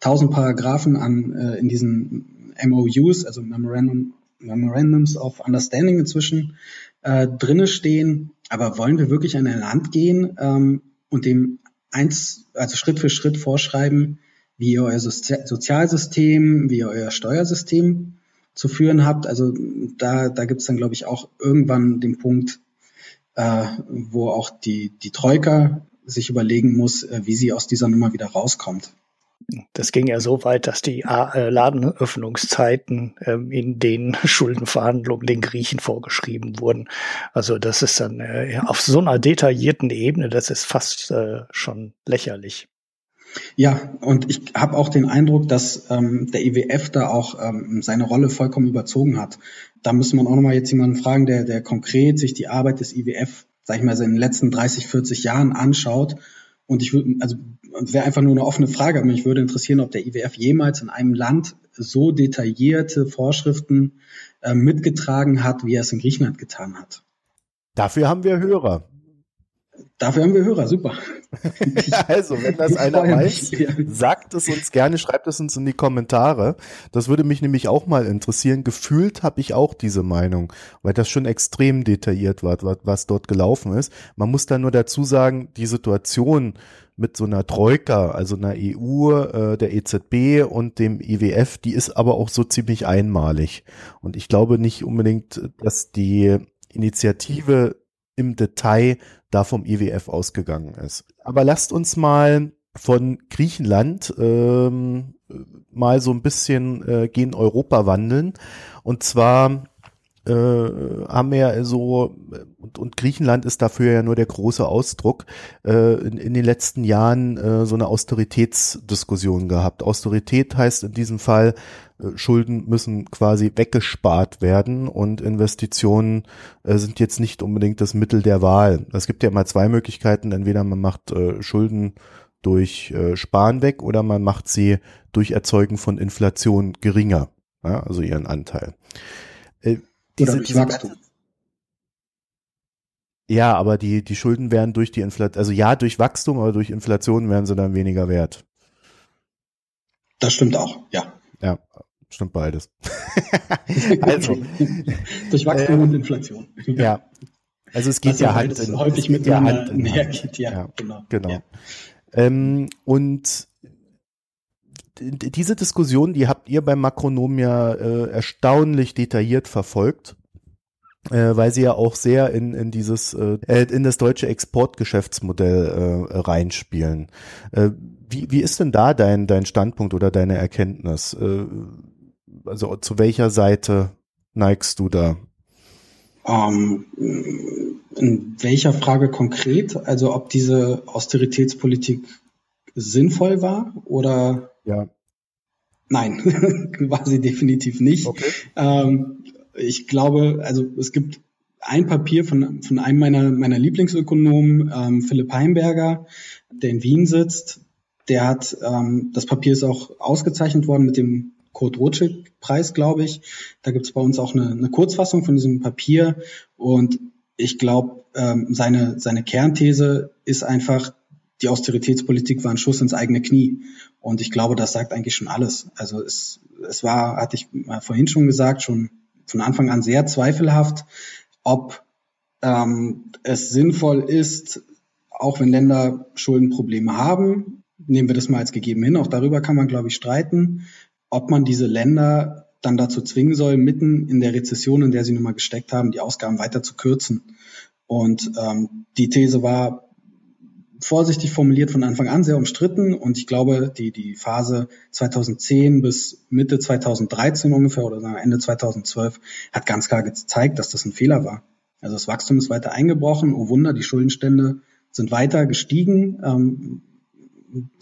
tausend Paragraphen an äh, in diesen MOUs, also Memorandum Memorandums of Understanding inzwischen äh, drinne stehen. Aber wollen wir wirklich an ein Land gehen ähm, und dem eins, also Schritt für Schritt vorschreiben, wie ihr euer Sozi Sozialsystem, wie ihr euer Steuersystem zu führen habt? Also da, da gibt es dann, glaube ich, auch irgendwann den Punkt, äh, wo auch die, die Troika sich überlegen muss, äh, wie sie aus dieser Nummer wieder rauskommt. Das ging ja so weit, dass die äh, Ladenöffnungszeiten ähm, in den Schuldenverhandlungen den Griechen vorgeschrieben wurden. Also das ist dann äh, auf so einer detaillierten Ebene, das ist fast äh, schon lächerlich. Ja, und ich habe auch den Eindruck, dass ähm, der IWF da auch ähm, seine Rolle vollkommen überzogen hat. Da müsste man auch nochmal jetzt jemanden fragen, der, der konkret sich die Arbeit des IWF, sag ich mal, in den letzten 30, 40 Jahren anschaut und ich würde, also wäre einfach nur eine offene Frage, aber mich würde interessieren, ob der IWF jemals in einem Land so detaillierte Vorschriften äh, mitgetragen hat, wie er es in Griechenland getan hat. Dafür haben wir Hörer. Dafür haben wir Hörer, super. also, wenn das einer weiß, sagt es uns gerne, schreibt es uns in die Kommentare. Das würde mich nämlich auch mal interessieren. Gefühlt habe ich auch diese Meinung, weil das schon extrem detailliert war, was dort gelaufen ist. Man muss da nur dazu sagen, die Situation mit so einer Troika, also einer EU, äh, der EZB und dem IWF, die ist aber auch so ziemlich einmalig. Und ich glaube nicht unbedingt, dass die Initiative im Detail da vom IWF ausgegangen ist. Aber lasst uns mal von Griechenland ähm, mal so ein bisschen äh, gen Europa wandeln. Und zwar äh, haben wir ja so, und, und Griechenland ist dafür ja nur der große Ausdruck, äh, in, in den letzten Jahren äh, so eine Austeritätsdiskussion gehabt. Austerität heißt in diesem Fall, äh, Schulden müssen quasi weggespart werden und Investitionen äh, sind jetzt nicht unbedingt das Mittel der Wahl. Es gibt ja immer zwei Möglichkeiten, entweder man macht äh, Schulden durch äh, Sparen weg oder man macht sie durch Erzeugen von Inflation geringer, ja, also ihren Anteil. Diese, durch Wachstum. Ja, aber die, die Schulden werden durch die Inflation, also ja, durch Wachstum, aber durch Inflation werden sie dann weniger wert. Das stimmt auch, ja. Ja, stimmt beides. also. durch Wachstum äh, und Inflation. Ja. Also es geht also ja Hand in häufig mit ja Hand in Hand. Geht, ja, ja, genau. genau. Ja. Ähm, und diese Diskussion, die habt ihr beim Makronom ja äh, erstaunlich detailliert verfolgt, äh, weil sie ja auch sehr in, in dieses äh, äh in das deutsche Exportgeschäftsmodell äh, reinspielen. Äh, wie, wie ist denn da dein dein Standpunkt oder deine Erkenntnis? Äh, also zu welcher Seite neigst du da? Ähm, in welcher Frage konkret? Also ob diese Austeritätspolitik sinnvoll war oder ja. Nein, sie definitiv nicht. Okay. Ähm, ich glaube, also es gibt ein Papier von, von einem meiner, meiner Lieblingsökonomen, ähm, Philipp Heimberger, der in Wien sitzt. Der hat, ähm, das Papier ist auch ausgezeichnet worden mit dem Kurt Rothschild-Preis, glaube ich. Da gibt es bei uns auch eine, eine Kurzfassung von diesem Papier. Und ich glaube, ähm, seine, seine Kernthese ist einfach, die Austeritätspolitik war ein Schuss ins eigene Knie. Und ich glaube, das sagt eigentlich schon alles. Also es, es war, hatte ich vorhin schon gesagt, schon von Anfang an sehr zweifelhaft, ob ähm, es sinnvoll ist, auch wenn Länder Schuldenprobleme haben, nehmen wir das mal als gegeben hin, auch darüber kann man, glaube ich, streiten, ob man diese Länder dann dazu zwingen soll, mitten in der Rezession, in der sie nun mal gesteckt haben, die Ausgaben weiter zu kürzen. Und ähm, die These war vorsichtig formuliert von Anfang an sehr umstritten und ich glaube, die, die Phase 2010 bis Mitte 2013 ungefähr oder sagen Ende 2012 hat ganz klar gezeigt, dass das ein Fehler war. Also das Wachstum ist weiter eingebrochen, oh Wunder, die Schuldenstände sind weiter gestiegen. Ähm,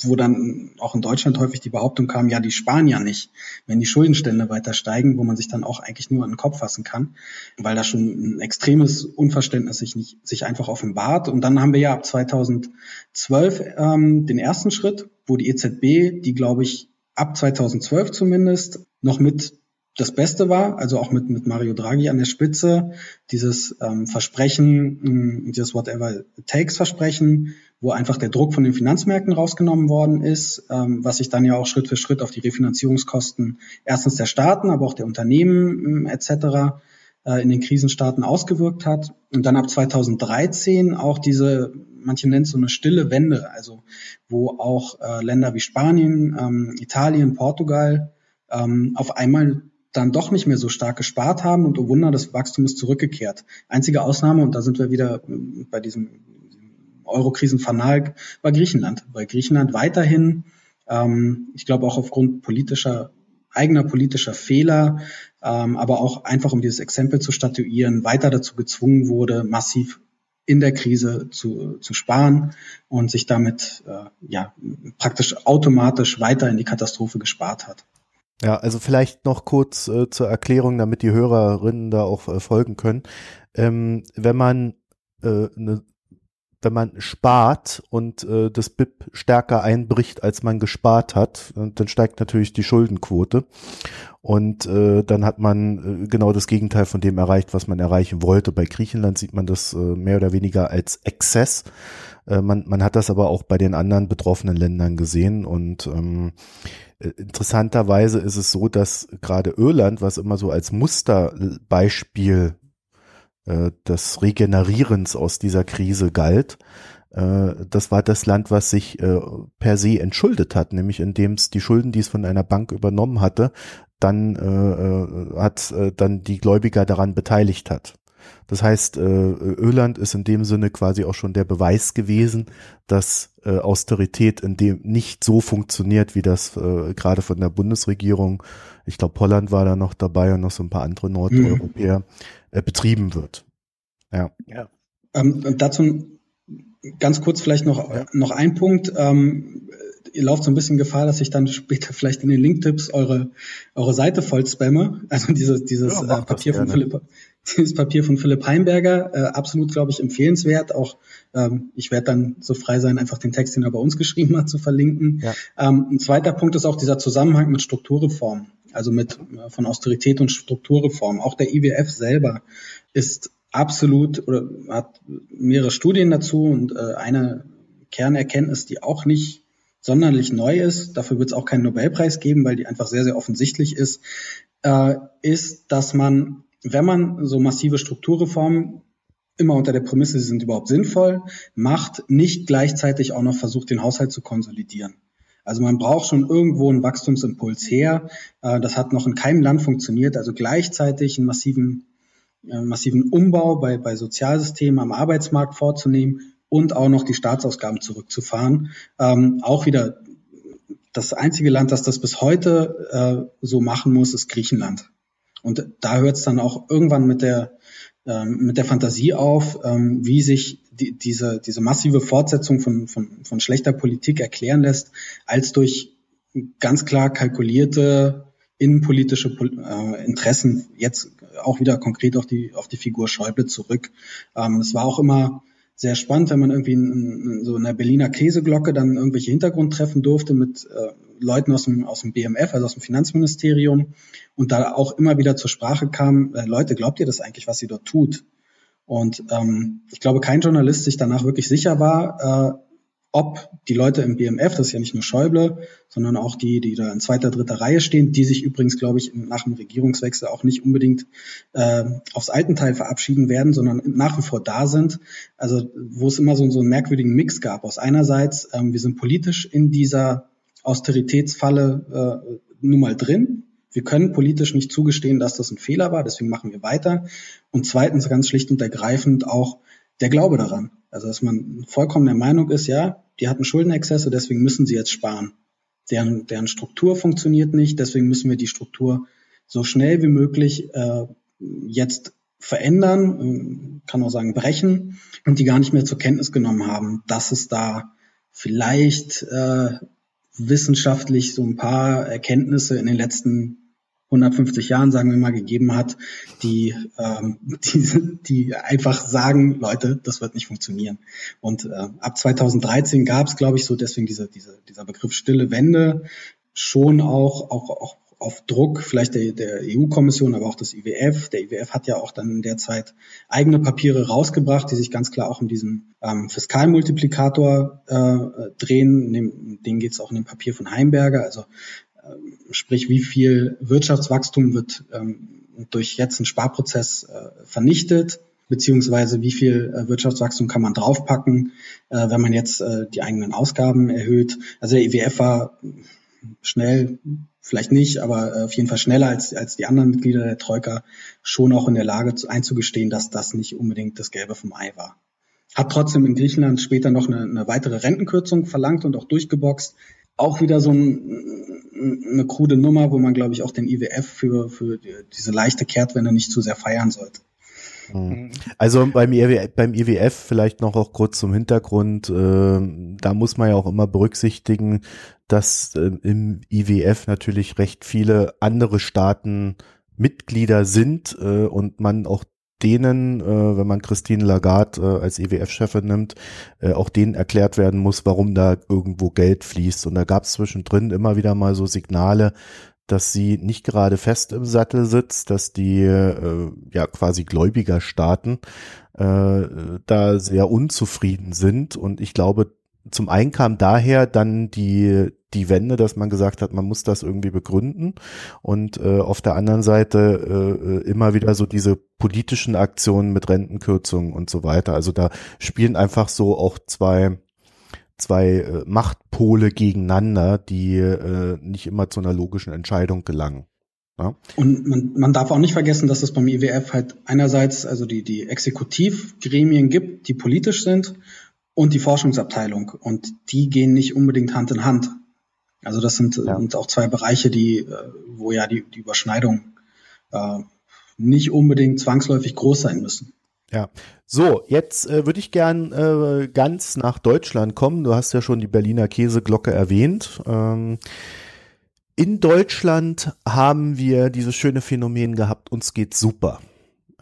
wo dann auch in Deutschland häufig die Behauptung kam, ja, die sparen ja nicht, wenn die Schuldenstände weiter steigen, wo man sich dann auch eigentlich nur an den Kopf fassen kann, weil da schon ein extremes Unverständnis sich nicht, sich einfach offenbart. Und dann haben wir ja ab 2012 ähm, den ersten Schritt, wo die EZB, die glaube ich ab 2012 zumindest noch mit das Beste war, also auch mit, mit Mario Draghi an der Spitze, dieses ähm, Versprechen, ähm, dieses Whatever Takes Versprechen, wo einfach der Druck von den Finanzmärkten rausgenommen worden ist, ähm, was sich dann ja auch Schritt für Schritt auf die Refinanzierungskosten erstens der Staaten, aber auch der Unternehmen ähm, etc. Äh, in den Krisenstaaten ausgewirkt hat. Und dann ab 2013 auch diese, manche nennen es so eine stille Wende, also wo auch äh, Länder wie Spanien, ähm, Italien, Portugal ähm, auf einmal dann doch nicht mehr so stark gespart haben und oh Wunder, das Wachstum ist zurückgekehrt. Einzige Ausnahme, und da sind wir wieder äh, bei diesem Eurokrisenfanal, war Griechenland, weil Griechenland weiterhin Ähm, ich glaube auch aufgrund politischer eigener politischer Fehler, ähm, aber auch einfach um dieses Exempel zu statuieren, weiter dazu gezwungen wurde, massiv in der Krise zu, zu sparen und sich damit äh, ja praktisch automatisch weiter in die Katastrophe gespart hat. Ja, also vielleicht noch kurz äh, zur Erklärung, damit die Hörerinnen da auch äh, folgen können. Ähm, wenn man äh, ne, wenn man spart und äh, das BIP stärker einbricht, als man gespart hat, dann steigt natürlich die Schuldenquote. Und äh, dann hat man äh, genau das Gegenteil von dem erreicht, was man erreichen wollte. Bei Griechenland sieht man das äh, mehr oder weniger als Exzess. Äh, man, man hat das aber auch bei den anderen betroffenen Ländern gesehen. Und ähm, äh, interessanterweise ist es so, dass gerade Irland, was immer so als Musterbeispiel äh, des Regenerierens aus dieser Krise galt. Äh, das war das Land, was sich äh, per se entschuldet hat, nämlich indem es die Schulden, die es von einer Bank übernommen hatte, dann äh, hat äh, dann die Gläubiger daran beteiligt hat. Das heißt, äh, Irland ist in dem Sinne quasi auch schon der Beweis gewesen, dass äh, Austerität in dem nicht so funktioniert, wie das äh, gerade von der Bundesregierung, ich glaube Holland war da noch dabei und noch so ein paar andere Nordeuropäer, mhm. Äh, betrieben wird. Ja. ja. Ähm, dazu ganz kurz vielleicht noch, ja. noch ein Punkt. Ähm, ihr lauft so ein bisschen Gefahr, dass ich dann später vielleicht in den Linktipps eure, eure Seite voll spamme. Also dieses, dieses ja, äh, Papier von Philipp, dieses Papier von Philipp Heimberger, äh, absolut, glaube ich, empfehlenswert. Auch ähm, ich werde dann so frei sein, einfach den Text, den er bei uns geschrieben hat, zu verlinken. Ja. Ähm, ein zweiter Punkt ist auch dieser Zusammenhang mit Strukturreform, also mit äh, von Austerität und Strukturreform. Auch der IWF selber ist absolut oder hat mehrere Studien dazu und äh, eine Kernerkenntnis, die auch nicht sonderlich neu ist, dafür wird es auch keinen Nobelpreis geben, weil die einfach sehr, sehr offensichtlich ist, äh, ist, dass man, wenn man so massive Strukturreformen immer unter der Prämisse, sie sind überhaupt sinnvoll, macht, nicht gleichzeitig auch noch versucht, den Haushalt zu konsolidieren. Also man braucht schon irgendwo einen Wachstumsimpuls her. Äh, das hat noch in keinem Land funktioniert. Also gleichzeitig einen massiven, äh, massiven Umbau bei, bei Sozialsystemen am Arbeitsmarkt vorzunehmen und auch noch die Staatsausgaben zurückzufahren. Ähm, auch wieder das einzige Land, das das bis heute äh, so machen muss, ist Griechenland. Und da hört es dann auch irgendwann mit der ähm, mit der Fantasie auf, ähm, wie sich die, diese diese massive Fortsetzung von, von von schlechter Politik erklären lässt, als durch ganz klar kalkulierte innenpolitische äh, Interessen. Jetzt auch wieder konkret auf die auf die Figur Schäuble zurück. Ähm, es war auch immer sehr spannend, wenn man irgendwie in, in so einer Berliner Käseglocke dann irgendwelche Hintergrundtreffen durfte mit äh, Leuten aus dem, aus dem BMF, also aus dem Finanzministerium, und da auch immer wieder zur Sprache kam, äh, Leute, glaubt ihr das eigentlich, was ihr dort tut? Und ähm, ich glaube, kein Journalist sich danach wirklich sicher war, äh, ob die Leute im BMF, das ist ja nicht nur Schäuble, sondern auch die, die da in zweiter, dritter Reihe stehen, die sich übrigens, glaube ich, nach dem Regierungswechsel auch nicht unbedingt äh, aufs Altenteil verabschieden werden, sondern nach wie vor da sind. Also wo es immer so, so einen merkwürdigen Mix gab. Aus einerseits, ähm, wir sind politisch in dieser Austeritätsfalle äh, nun mal drin. Wir können politisch nicht zugestehen, dass das ein Fehler war, deswegen machen wir weiter. Und zweitens ganz schlicht und ergreifend auch der Glaube daran. Also dass man vollkommen der Meinung ist, ja, die hatten Schuldenexzesse, deswegen müssen sie jetzt sparen. Deren, deren Struktur funktioniert nicht, deswegen müssen wir die Struktur so schnell wie möglich äh, jetzt verändern, äh, kann auch sagen brechen, und die gar nicht mehr zur Kenntnis genommen haben, dass es da vielleicht äh, wissenschaftlich so ein paar Erkenntnisse in den letzten 150 Jahren, sagen wir mal, gegeben hat, die, ähm, die, die einfach sagen, Leute, das wird nicht funktionieren. Und äh, ab 2013 gab es, glaube ich, so deswegen diese, diese, dieser Begriff stille Wende schon auch, auch, auch auf Druck vielleicht der, der EU-Kommission, aber auch des IWF. Der IWF hat ja auch dann in der Zeit eigene Papiere rausgebracht, die sich ganz klar auch um diesen ähm, Fiskalmultiplikator äh, drehen. dem, den geht es auch in dem Papier von Heimberger. Also sprich, wie viel Wirtschaftswachstum wird ähm, durch jetzt einen Sparprozess äh, vernichtet, beziehungsweise wie viel äh, Wirtschaftswachstum kann man draufpacken, äh, wenn man jetzt die eigenen Ausgaben erhöht. Also der IWF war schnell, vielleicht nicht, aber auf jeden Fall schneller als, als die anderen Mitglieder der Troika schon auch in der Lage einzugestehen, dass das nicht unbedingt das Gelbe vom Ei war. Hat trotzdem in Griechenland später noch eine, eine weitere Rentenkürzung verlangt und auch durchgeboxt, auch wieder so ein, eine krude Nummer, wo man, glaube ich, auch den IWF für, für diese leichte Kehrtwende nicht zu sehr feiern sollte. Mhm. Also beim IWF, beim IWF vielleicht noch auch kurz zum Hintergrund, äh, da muss man ja auch immer berücksichtigen, dass äh, im IWF natürlich recht viele andere Staaten Mitglieder sind äh, und man auch denen, äh, wenn man Christine Lagarde äh, als IWF-Chefin nimmt, äh, auch denen erklärt werden muss, warum da irgendwo Geld fließt. Und da gab es zwischendrin immer wieder mal so Signale, dass sie nicht gerade fest im Sattel sitzt, dass die äh, ja quasi Gläubigerstaaten äh, da sehr unzufrieden sind. Und ich glaube, zum einen kam daher dann die die Wende, dass man gesagt hat, man muss das irgendwie begründen und äh, auf der anderen Seite äh, immer wieder so diese politischen Aktionen mit Rentenkürzungen und so weiter. Also da spielen einfach so auch zwei zwei äh, Machtpole gegeneinander, die äh, nicht immer zu einer logischen Entscheidung gelangen. Ja. Und man, man darf auch nicht vergessen, dass es beim IWF halt einerseits also die, die Exekutivgremien gibt, die politisch sind und die Forschungsabteilung. Und die gehen nicht unbedingt Hand in Hand. Also das sind, ja. sind auch zwei Bereiche, die, äh, wo ja die, die Überschneidung äh, nicht unbedingt zwangsläufig groß sein müssen. Ja, so, jetzt äh, würde ich gern äh, ganz nach Deutschland kommen. Du hast ja schon die Berliner Käseglocke erwähnt. Ähm, in Deutschland haben wir dieses schöne Phänomen gehabt, uns geht super.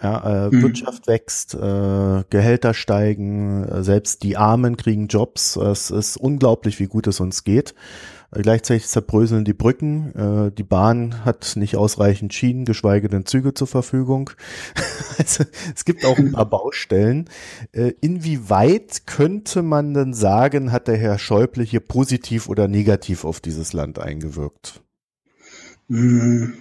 Ja, äh, mhm. Wirtschaft wächst, äh, Gehälter steigen, äh, selbst die Armen kriegen Jobs. Es ist unglaublich, wie gut es uns geht. Äh, gleichzeitig zerbröseln die Brücken. Äh, die Bahn hat nicht ausreichend Schienen, geschweige denn Züge zur Verfügung. also, es gibt auch ein paar Baustellen. Äh, inwieweit könnte man denn sagen, hat der Herr Schäuble hier positiv oder negativ auf dieses Land eingewirkt? Hm.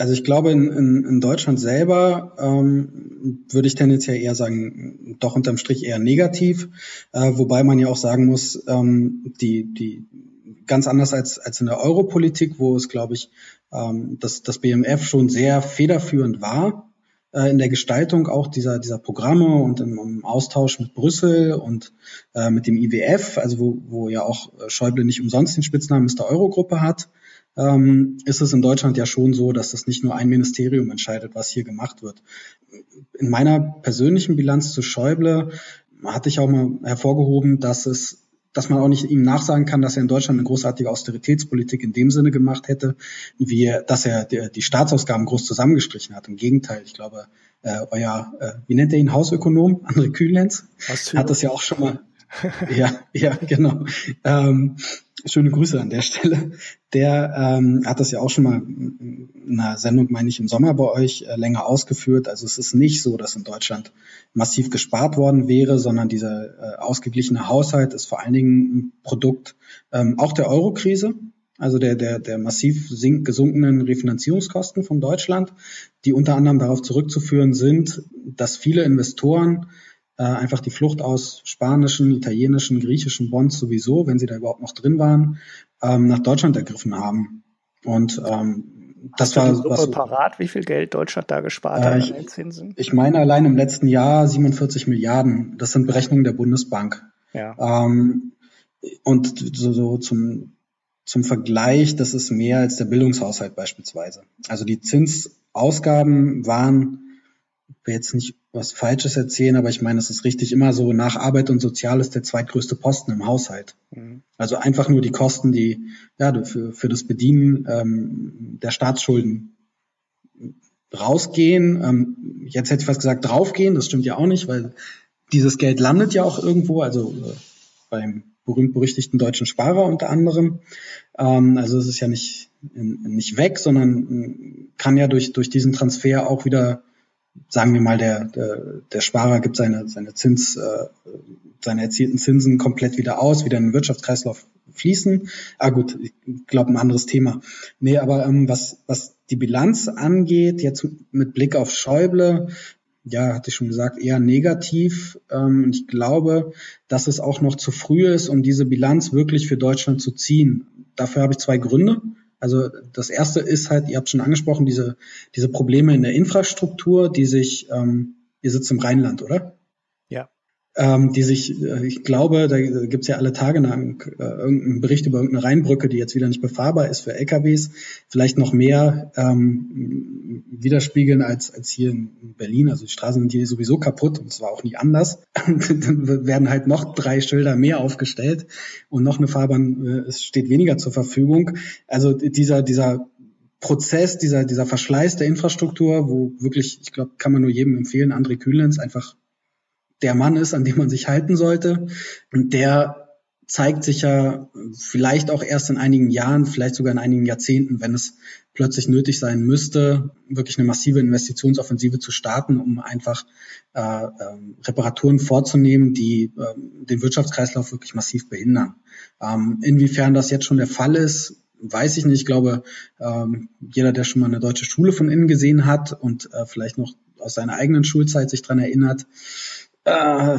Also ich glaube, in, in, in Deutschland selber ähm, würde ich tendenziell eher sagen, doch unterm Strich eher negativ, äh, wobei man ja auch sagen muss, ähm, die, die ganz anders als, als in der Europolitik, wo es, glaube ich, ähm, das, das BMF schon sehr federführend war äh, in der Gestaltung auch dieser, dieser Programme und im, im Austausch mit Brüssel und äh, mit dem IWF, also wo, wo ja auch Schäuble nicht umsonst den Spitznamen Mr. Eurogruppe hat, ähm, ist es in Deutschland ja schon so, dass das nicht nur ein Ministerium entscheidet, was hier gemacht wird. In meiner persönlichen Bilanz zu Schäuble hatte ich auch mal hervorgehoben, dass es dass man auch nicht ihm nachsagen kann, dass er in Deutschland eine großartige Austeritätspolitik in dem Sinne gemacht hätte, wie dass er die, die Staatsausgaben groß zusammengestrichen hat. Im Gegenteil, ich glaube, äh, euer, äh, wie nennt er ihn, Hausökonom, André Kühlenz, hat das ja auch schon mal, ja, ja, genau. Ähm, schöne Grüße an der Stelle. Der ähm, hat das ja auch schon mal in einer Sendung, meine ich, im Sommer bei euch äh, länger ausgeführt. Also es ist nicht so, dass in Deutschland massiv gespart worden wäre, sondern dieser äh, ausgeglichene Haushalt ist vor allen Dingen ein Produkt ähm, auch der Eurokrise, also der, der, der massiv sink, gesunkenen Refinanzierungskosten von Deutschland, die unter anderem darauf zurückzuführen sind, dass viele Investoren äh, einfach die Flucht aus spanischen, italienischen, griechischen Bonds sowieso, wenn sie da überhaupt noch drin waren, ähm, nach Deutschland ergriffen haben. Und ähm, das war so was. parat, wie viel Geld Deutschland da gespart äh, hat an den Zinsen? Ich meine allein im letzten Jahr 47 Milliarden. Das sind Berechnungen der Bundesbank. Ja. Ähm, und so, so zum zum Vergleich, das ist mehr als der Bildungshaushalt beispielsweise. Also die Zinsausgaben waren jetzt nicht was Falsches erzählen, aber ich meine, es ist richtig immer so, nach Arbeit und Soziales der zweitgrößte Posten im Haushalt. Mhm. Also einfach nur die Kosten, die ja, für, für das Bedienen ähm, der Staatsschulden rausgehen. Ähm, jetzt hätte ich fast gesagt draufgehen, das stimmt ja auch nicht, weil dieses Geld landet ja auch irgendwo, also äh, beim berühmt-berüchtigten deutschen Sparer unter anderem. Ähm, also es ist ja nicht, nicht weg, sondern kann ja durch, durch diesen Transfer auch wieder sagen wir mal, der, der, der Sparer gibt seine, seine Zins, äh, seine erzielten Zinsen komplett wieder aus, wieder in den Wirtschaftskreislauf fließen. Ah gut, ich glaube ein anderes Thema. Nee, aber ähm, was, was die Bilanz angeht, jetzt mit Blick auf Schäuble, ja, hatte ich schon gesagt, eher negativ. Ähm, und ich glaube, dass es auch noch zu früh ist, um diese Bilanz wirklich für Deutschland zu ziehen. Dafür habe ich zwei Gründe. Also das erste ist halt, ihr habt schon angesprochen, diese, diese Probleme in der Infrastruktur, die sich, ähm, ihr sitzt im Rheinland, oder? Ähm, die sich, äh, ich glaube, da gibt's ja alle Tage lang äh, irgendeinen Bericht über irgendeine Rheinbrücke, die jetzt wieder nicht befahrbar ist für LKWs, vielleicht noch mehr ähm, widerspiegeln als, als hier in Berlin. Also die Straßen sind hier sowieso kaputt und es war auch nie anders. Dann werden halt noch drei Schilder mehr aufgestellt und noch eine Fahrbahn, äh, es steht weniger zur Verfügung. Also dieser, dieser Prozess, dieser, dieser Verschleiß der Infrastruktur, wo wirklich, ich glaube, kann man nur jedem empfehlen, André Kühlens einfach der Mann ist, an dem man sich halten sollte. Und der zeigt sich ja vielleicht auch erst in einigen Jahren, vielleicht sogar in einigen Jahrzehnten, wenn es plötzlich nötig sein müsste, wirklich eine massive Investitionsoffensive zu starten, um einfach äh, äh, Reparaturen vorzunehmen, die äh, den Wirtschaftskreislauf wirklich massiv behindern. Ähm, inwiefern das jetzt schon der Fall ist, weiß ich nicht. Ich glaube, ähm, jeder, der schon mal eine deutsche Schule von innen gesehen hat und äh, vielleicht noch aus seiner eigenen Schulzeit sich dran erinnert, äh,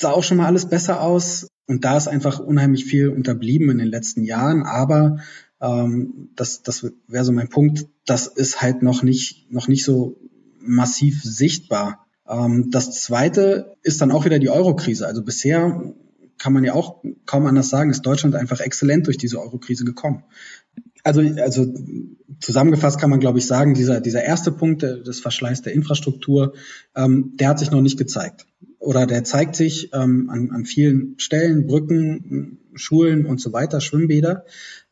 sah auch schon mal alles besser aus. Und da ist einfach unheimlich viel unterblieben in den letzten Jahren. Aber ähm, das, das wäre so mein Punkt. Das ist halt noch nicht, noch nicht so massiv sichtbar. Ähm, das zweite ist dann auch wieder die Euro-Krise. Also bisher kann man ja auch kaum anders sagen, ist Deutschland einfach exzellent durch diese Euro-Krise gekommen. Also, also zusammengefasst kann man, glaube ich, sagen, dieser, dieser erste Punkt des Verschleiß der Infrastruktur, ähm, der hat sich noch nicht gezeigt oder der zeigt sich ähm, an, an vielen Stellen, Brücken, Schulen und so weiter, Schwimmbäder.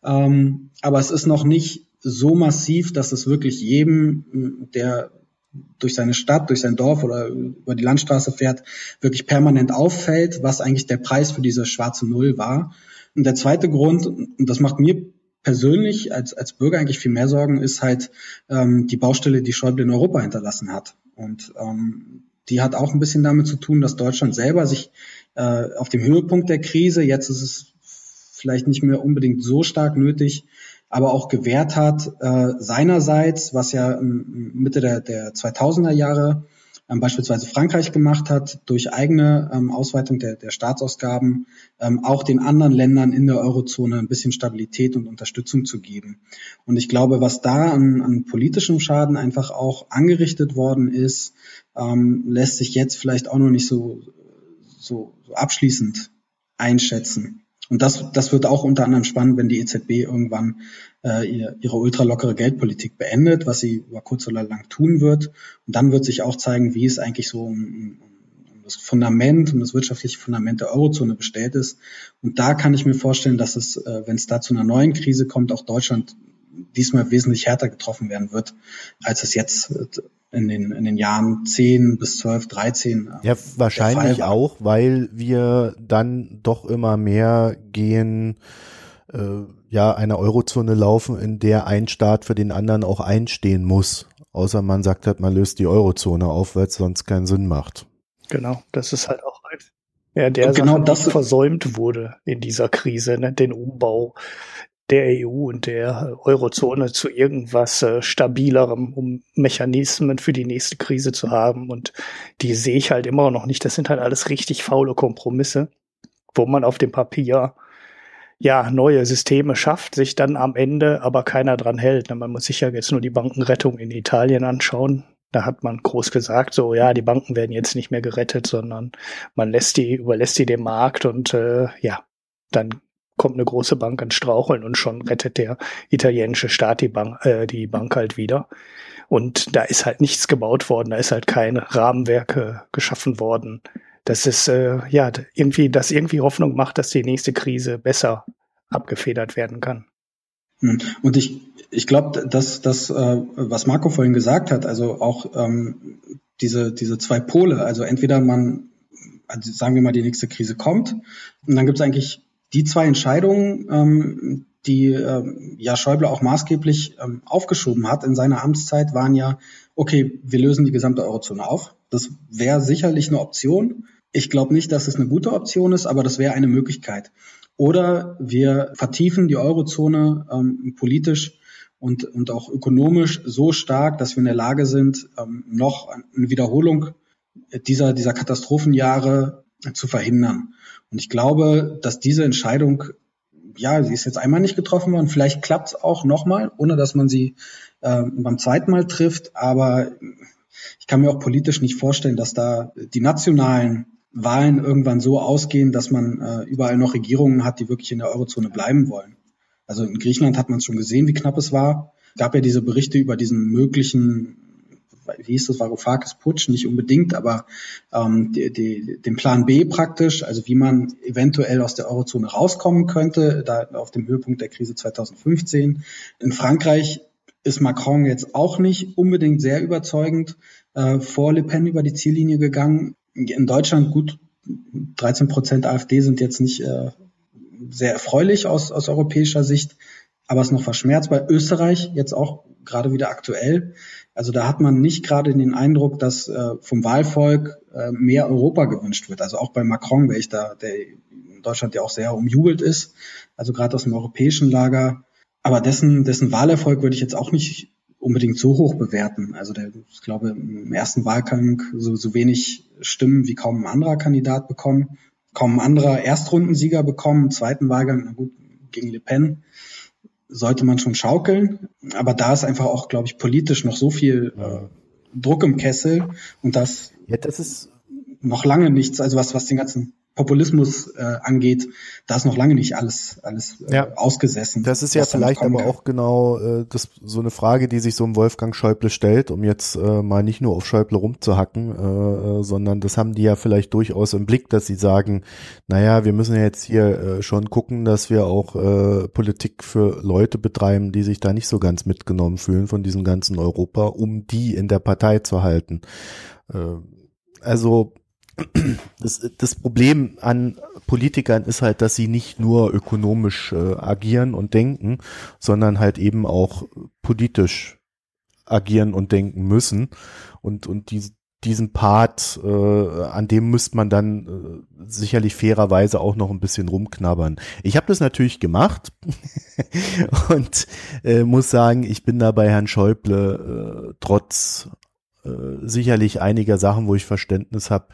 Ähm, aber es ist noch nicht so massiv, dass es wirklich jedem, der durch seine Stadt, durch sein Dorf oder über die Landstraße fährt, wirklich permanent auffällt, was eigentlich der Preis für diese schwarze Null war. Und der zweite Grund, und das macht mir persönlich als, als Bürger eigentlich viel mehr Sorgen, ist halt ähm, die Baustelle, die Schäuble in Europa hinterlassen hat. Und ähm, die hat auch ein bisschen damit zu tun, dass Deutschland selber sich äh, auf dem Höhepunkt der Krise, jetzt ist es vielleicht nicht mehr unbedingt so stark nötig, aber auch gewährt hat, äh, seinerseits, was ja Mitte der, der 2000er Jahre ähm, beispielsweise Frankreich gemacht hat, durch eigene ähm, Ausweitung der, der Staatsausgaben ähm, auch den anderen Ländern in der Eurozone ein bisschen Stabilität und Unterstützung zu geben. Und ich glaube, was da an, an politischem Schaden einfach auch angerichtet worden ist, ähm, lässt sich jetzt vielleicht auch noch nicht so, so, abschließend einschätzen. Und das, das wird auch unter anderem spannend, wenn die EZB irgendwann äh, ihre ultralockere Geldpolitik beendet, was sie über kurz oder lang tun wird. Und dann wird sich auch zeigen, wie es eigentlich so um, um das Fundament, um das wirtschaftliche Fundament der Eurozone bestellt ist. Und da kann ich mir vorstellen, dass es, äh, wenn es da zu einer neuen Krise kommt, auch Deutschland diesmal wesentlich härter getroffen werden wird, als es jetzt in den, in den Jahren 10 bis 12, 13. Ja, wahrscheinlich auch, weil wir dann doch immer mehr gehen, äh, ja, eine Eurozone laufen, in der ein Staat für den anderen auch einstehen muss. Außer man sagt halt, man löst die Eurozone auf, weil es sonst keinen Sinn macht. Genau, das ist halt auch halt, ja, der genau das versäumt wurde in dieser Krise, ne, den Umbau der EU und der Eurozone zu irgendwas äh, stabilerem, um Mechanismen für die nächste Krise zu haben. Und die sehe ich halt immer noch nicht. Das sind halt alles richtig faule Kompromisse, wo man auf dem Papier ja neue Systeme schafft, sich dann am Ende aber keiner dran hält. Man muss sich ja jetzt nur die Bankenrettung in Italien anschauen. Da hat man groß gesagt, so ja, die Banken werden jetzt nicht mehr gerettet, sondern man lässt die, überlässt die dem Markt und äh, ja, dann kommt eine große Bank ins Straucheln und schon rettet der italienische Staat die Bank, äh, die Bank halt wieder. Und da ist halt nichts gebaut worden, da ist halt kein Rahmenwerk äh, geschaffen worden. Das ist äh, ja irgendwie, das irgendwie Hoffnung macht, dass die nächste Krise besser abgefedert werden kann. Hm. Und ich, ich glaube, dass das, äh, was Marco vorhin gesagt hat, also auch ähm, diese, diese zwei Pole, also entweder man, also sagen wir mal, die nächste Krise kommt und dann gibt es eigentlich die zwei Entscheidungen, ähm, die ähm, ja Schäuble auch maßgeblich ähm, aufgeschoben hat in seiner Amtszeit, waren ja, okay, wir lösen die gesamte Eurozone auf. Das wäre sicherlich eine Option. Ich glaube nicht, dass es eine gute Option ist, aber das wäre eine Möglichkeit. Oder wir vertiefen die Eurozone ähm, politisch und, und auch ökonomisch so stark, dass wir in der Lage sind, ähm, noch eine Wiederholung dieser, dieser Katastrophenjahre zu verhindern. Und ich glaube, dass diese Entscheidung, ja, sie ist jetzt einmal nicht getroffen worden, vielleicht klappt es auch nochmal, ohne dass man sie äh, beim zweiten Mal trifft, aber ich kann mir auch politisch nicht vorstellen, dass da die nationalen Wahlen irgendwann so ausgehen, dass man äh, überall noch Regierungen hat, die wirklich in der Eurozone bleiben wollen. Also in Griechenland hat man es schon gesehen, wie knapp es war. Es gab ja diese Berichte über diesen möglichen, wie hieß das, Varoufakis-Putsch, nicht unbedingt, aber ähm, die, die, den Plan B praktisch, also wie man eventuell aus der Eurozone rauskommen könnte, da auf dem Höhepunkt der Krise 2015. In Frankreich ist Macron jetzt auch nicht unbedingt sehr überzeugend äh, vor Le Pen über die Ziellinie gegangen. In Deutschland gut 13 Prozent AfD sind jetzt nicht äh, sehr erfreulich aus, aus europäischer Sicht, aber es ist noch verschmerzt. Bei Österreich jetzt auch gerade wieder aktuell. Also da hat man nicht gerade den Eindruck, dass äh, vom Wahlvolk äh, mehr Europa gewünscht wird. Also auch bei Macron, der ich da, der in Deutschland ja auch sehr umjubelt ist, also gerade aus dem europäischen Lager. Aber dessen, dessen Wahlerfolg würde ich jetzt auch nicht unbedingt so hoch bewerten. Also der, ich glaube, im ersten Wahlkampf so, so wenig Stimmen wie kaum ein anderer Kandidat bekommen, kaum ein anderer Erstrundensieger bekommen, im zweiten Wahlgang, na gut, gegen Le Pen sollte man schon schaukeln. Aber da ist einfach auch, glaube ich, politisch noch so viel äh, Druck im Kessel und das, ja, das ist noch lange nichts, also was, was den ganzen Populismus äh, angeht, da ist noch lange nicht alles, alles äh, ja. ausgesessen. Das ist ja vielleicht aber kann. auch genau äh, das, so eine Frage, die sich so ein Wolfgang Schäuble stellt, um jetzt äh, mal nicht nur auf Schäuble rumzuhacken, äh, äh, sondern das haben die ja vielleicht durchaus im Blick, dass sie sagen, naja, wir müssen ja jetzt hier äh, schon gucken, dass wir auch äh, Politik für Leute betreiben, die sich da nicht so ganz mitgenommen fühlen von diesem ganzen Europa, um die in der Partei zu halten. Äh, also das, das Problem an Politikern ist halt, dass sie nicht nur ökonomisch äh, agieren und denken, sondern halt eben auch politisch agieren und denken müssen. Und, und die, diesen Part, äh, an dem müsste man dann äh, sicherlich fairerweise auch noch ein bisschen rumknabbern. Ich habe das natürlich gemacht und äh, muss sagen, ich bin da bei Herrn Schäuble äh, trotz äh, sicherlich einiger Sachen, wo ich Verständnis habe,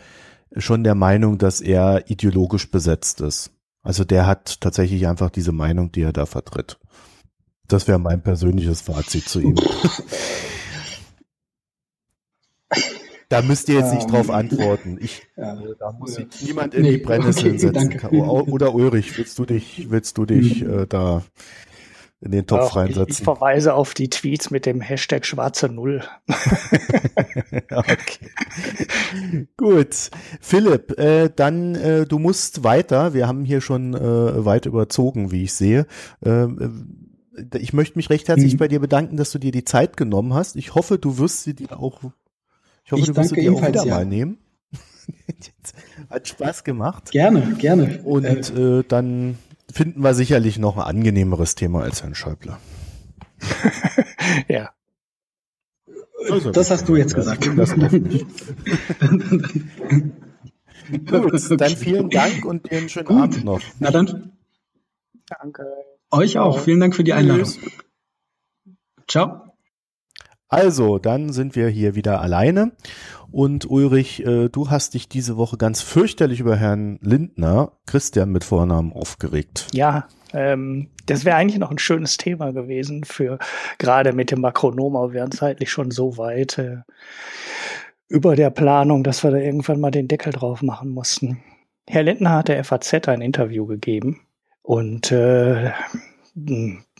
schon der Meinung, dass er ideologisch besetzt ist. Also der hat tatsächlich einfach diese Meinung, die er da vertritt. Das wäre mein persönliches Fazit zu ihm. Da müsst ihr jetzt nicht drauf ähm, antworten. Ich, ja, da muss sich niemand in nee, die Brennnesseln okay, setzen. Danke. Oder Ulrich, willst du dich, willst du dich mhm. äh, da in den Topf Ach, reinsetzen. Ich, ich, verweise auf die Tweets mit dem Hashtag schwarze Null. okay. Gut. Philipp, äh, dann äh, du musst weiter. Wir haben hier schon äh, weit überzogen, wie ich sehe. Äh, ich möchte mich recht herzlich mhm. bei dir bedanken, dass du dir die Zeit genommen hast. Ich hoffe, du wirst sie dir auch, ich hoffe, ich du wirst sie dir auch wieder ja. mal nehmen. Hat Spaß gemacht. Gerne, gerne. Und äh, dann finden wir sicherlich noch ein angenehmeres Thema als Herrn Schäuble. ja. Also, das hast du jetzt gesagt. Das Gut, dann vielen Dank und dir einen schönen Gut. Abend noch. Na dann. Danke. Euch auch. Vielen Dank für die Einladung. Ciao. Also, dann sind wir hier wieder alleine. Und Ulrich, äh, du hast dich diese Woche ganz fürchterlich über Herrn Lindner, Christian mit Vornamen, aufgeregt. Ja, ähm, das wäre eigentlich noch ein schönes Thema gewesen für gerade mit dem Makronom, aber wir wären zeitlich schon so weit äh, über der Planung, dass wir da irgendwann mal den Deckel drauf machen mussten. Herr Lindner hat der FAZ ein Interview gegeben und äh,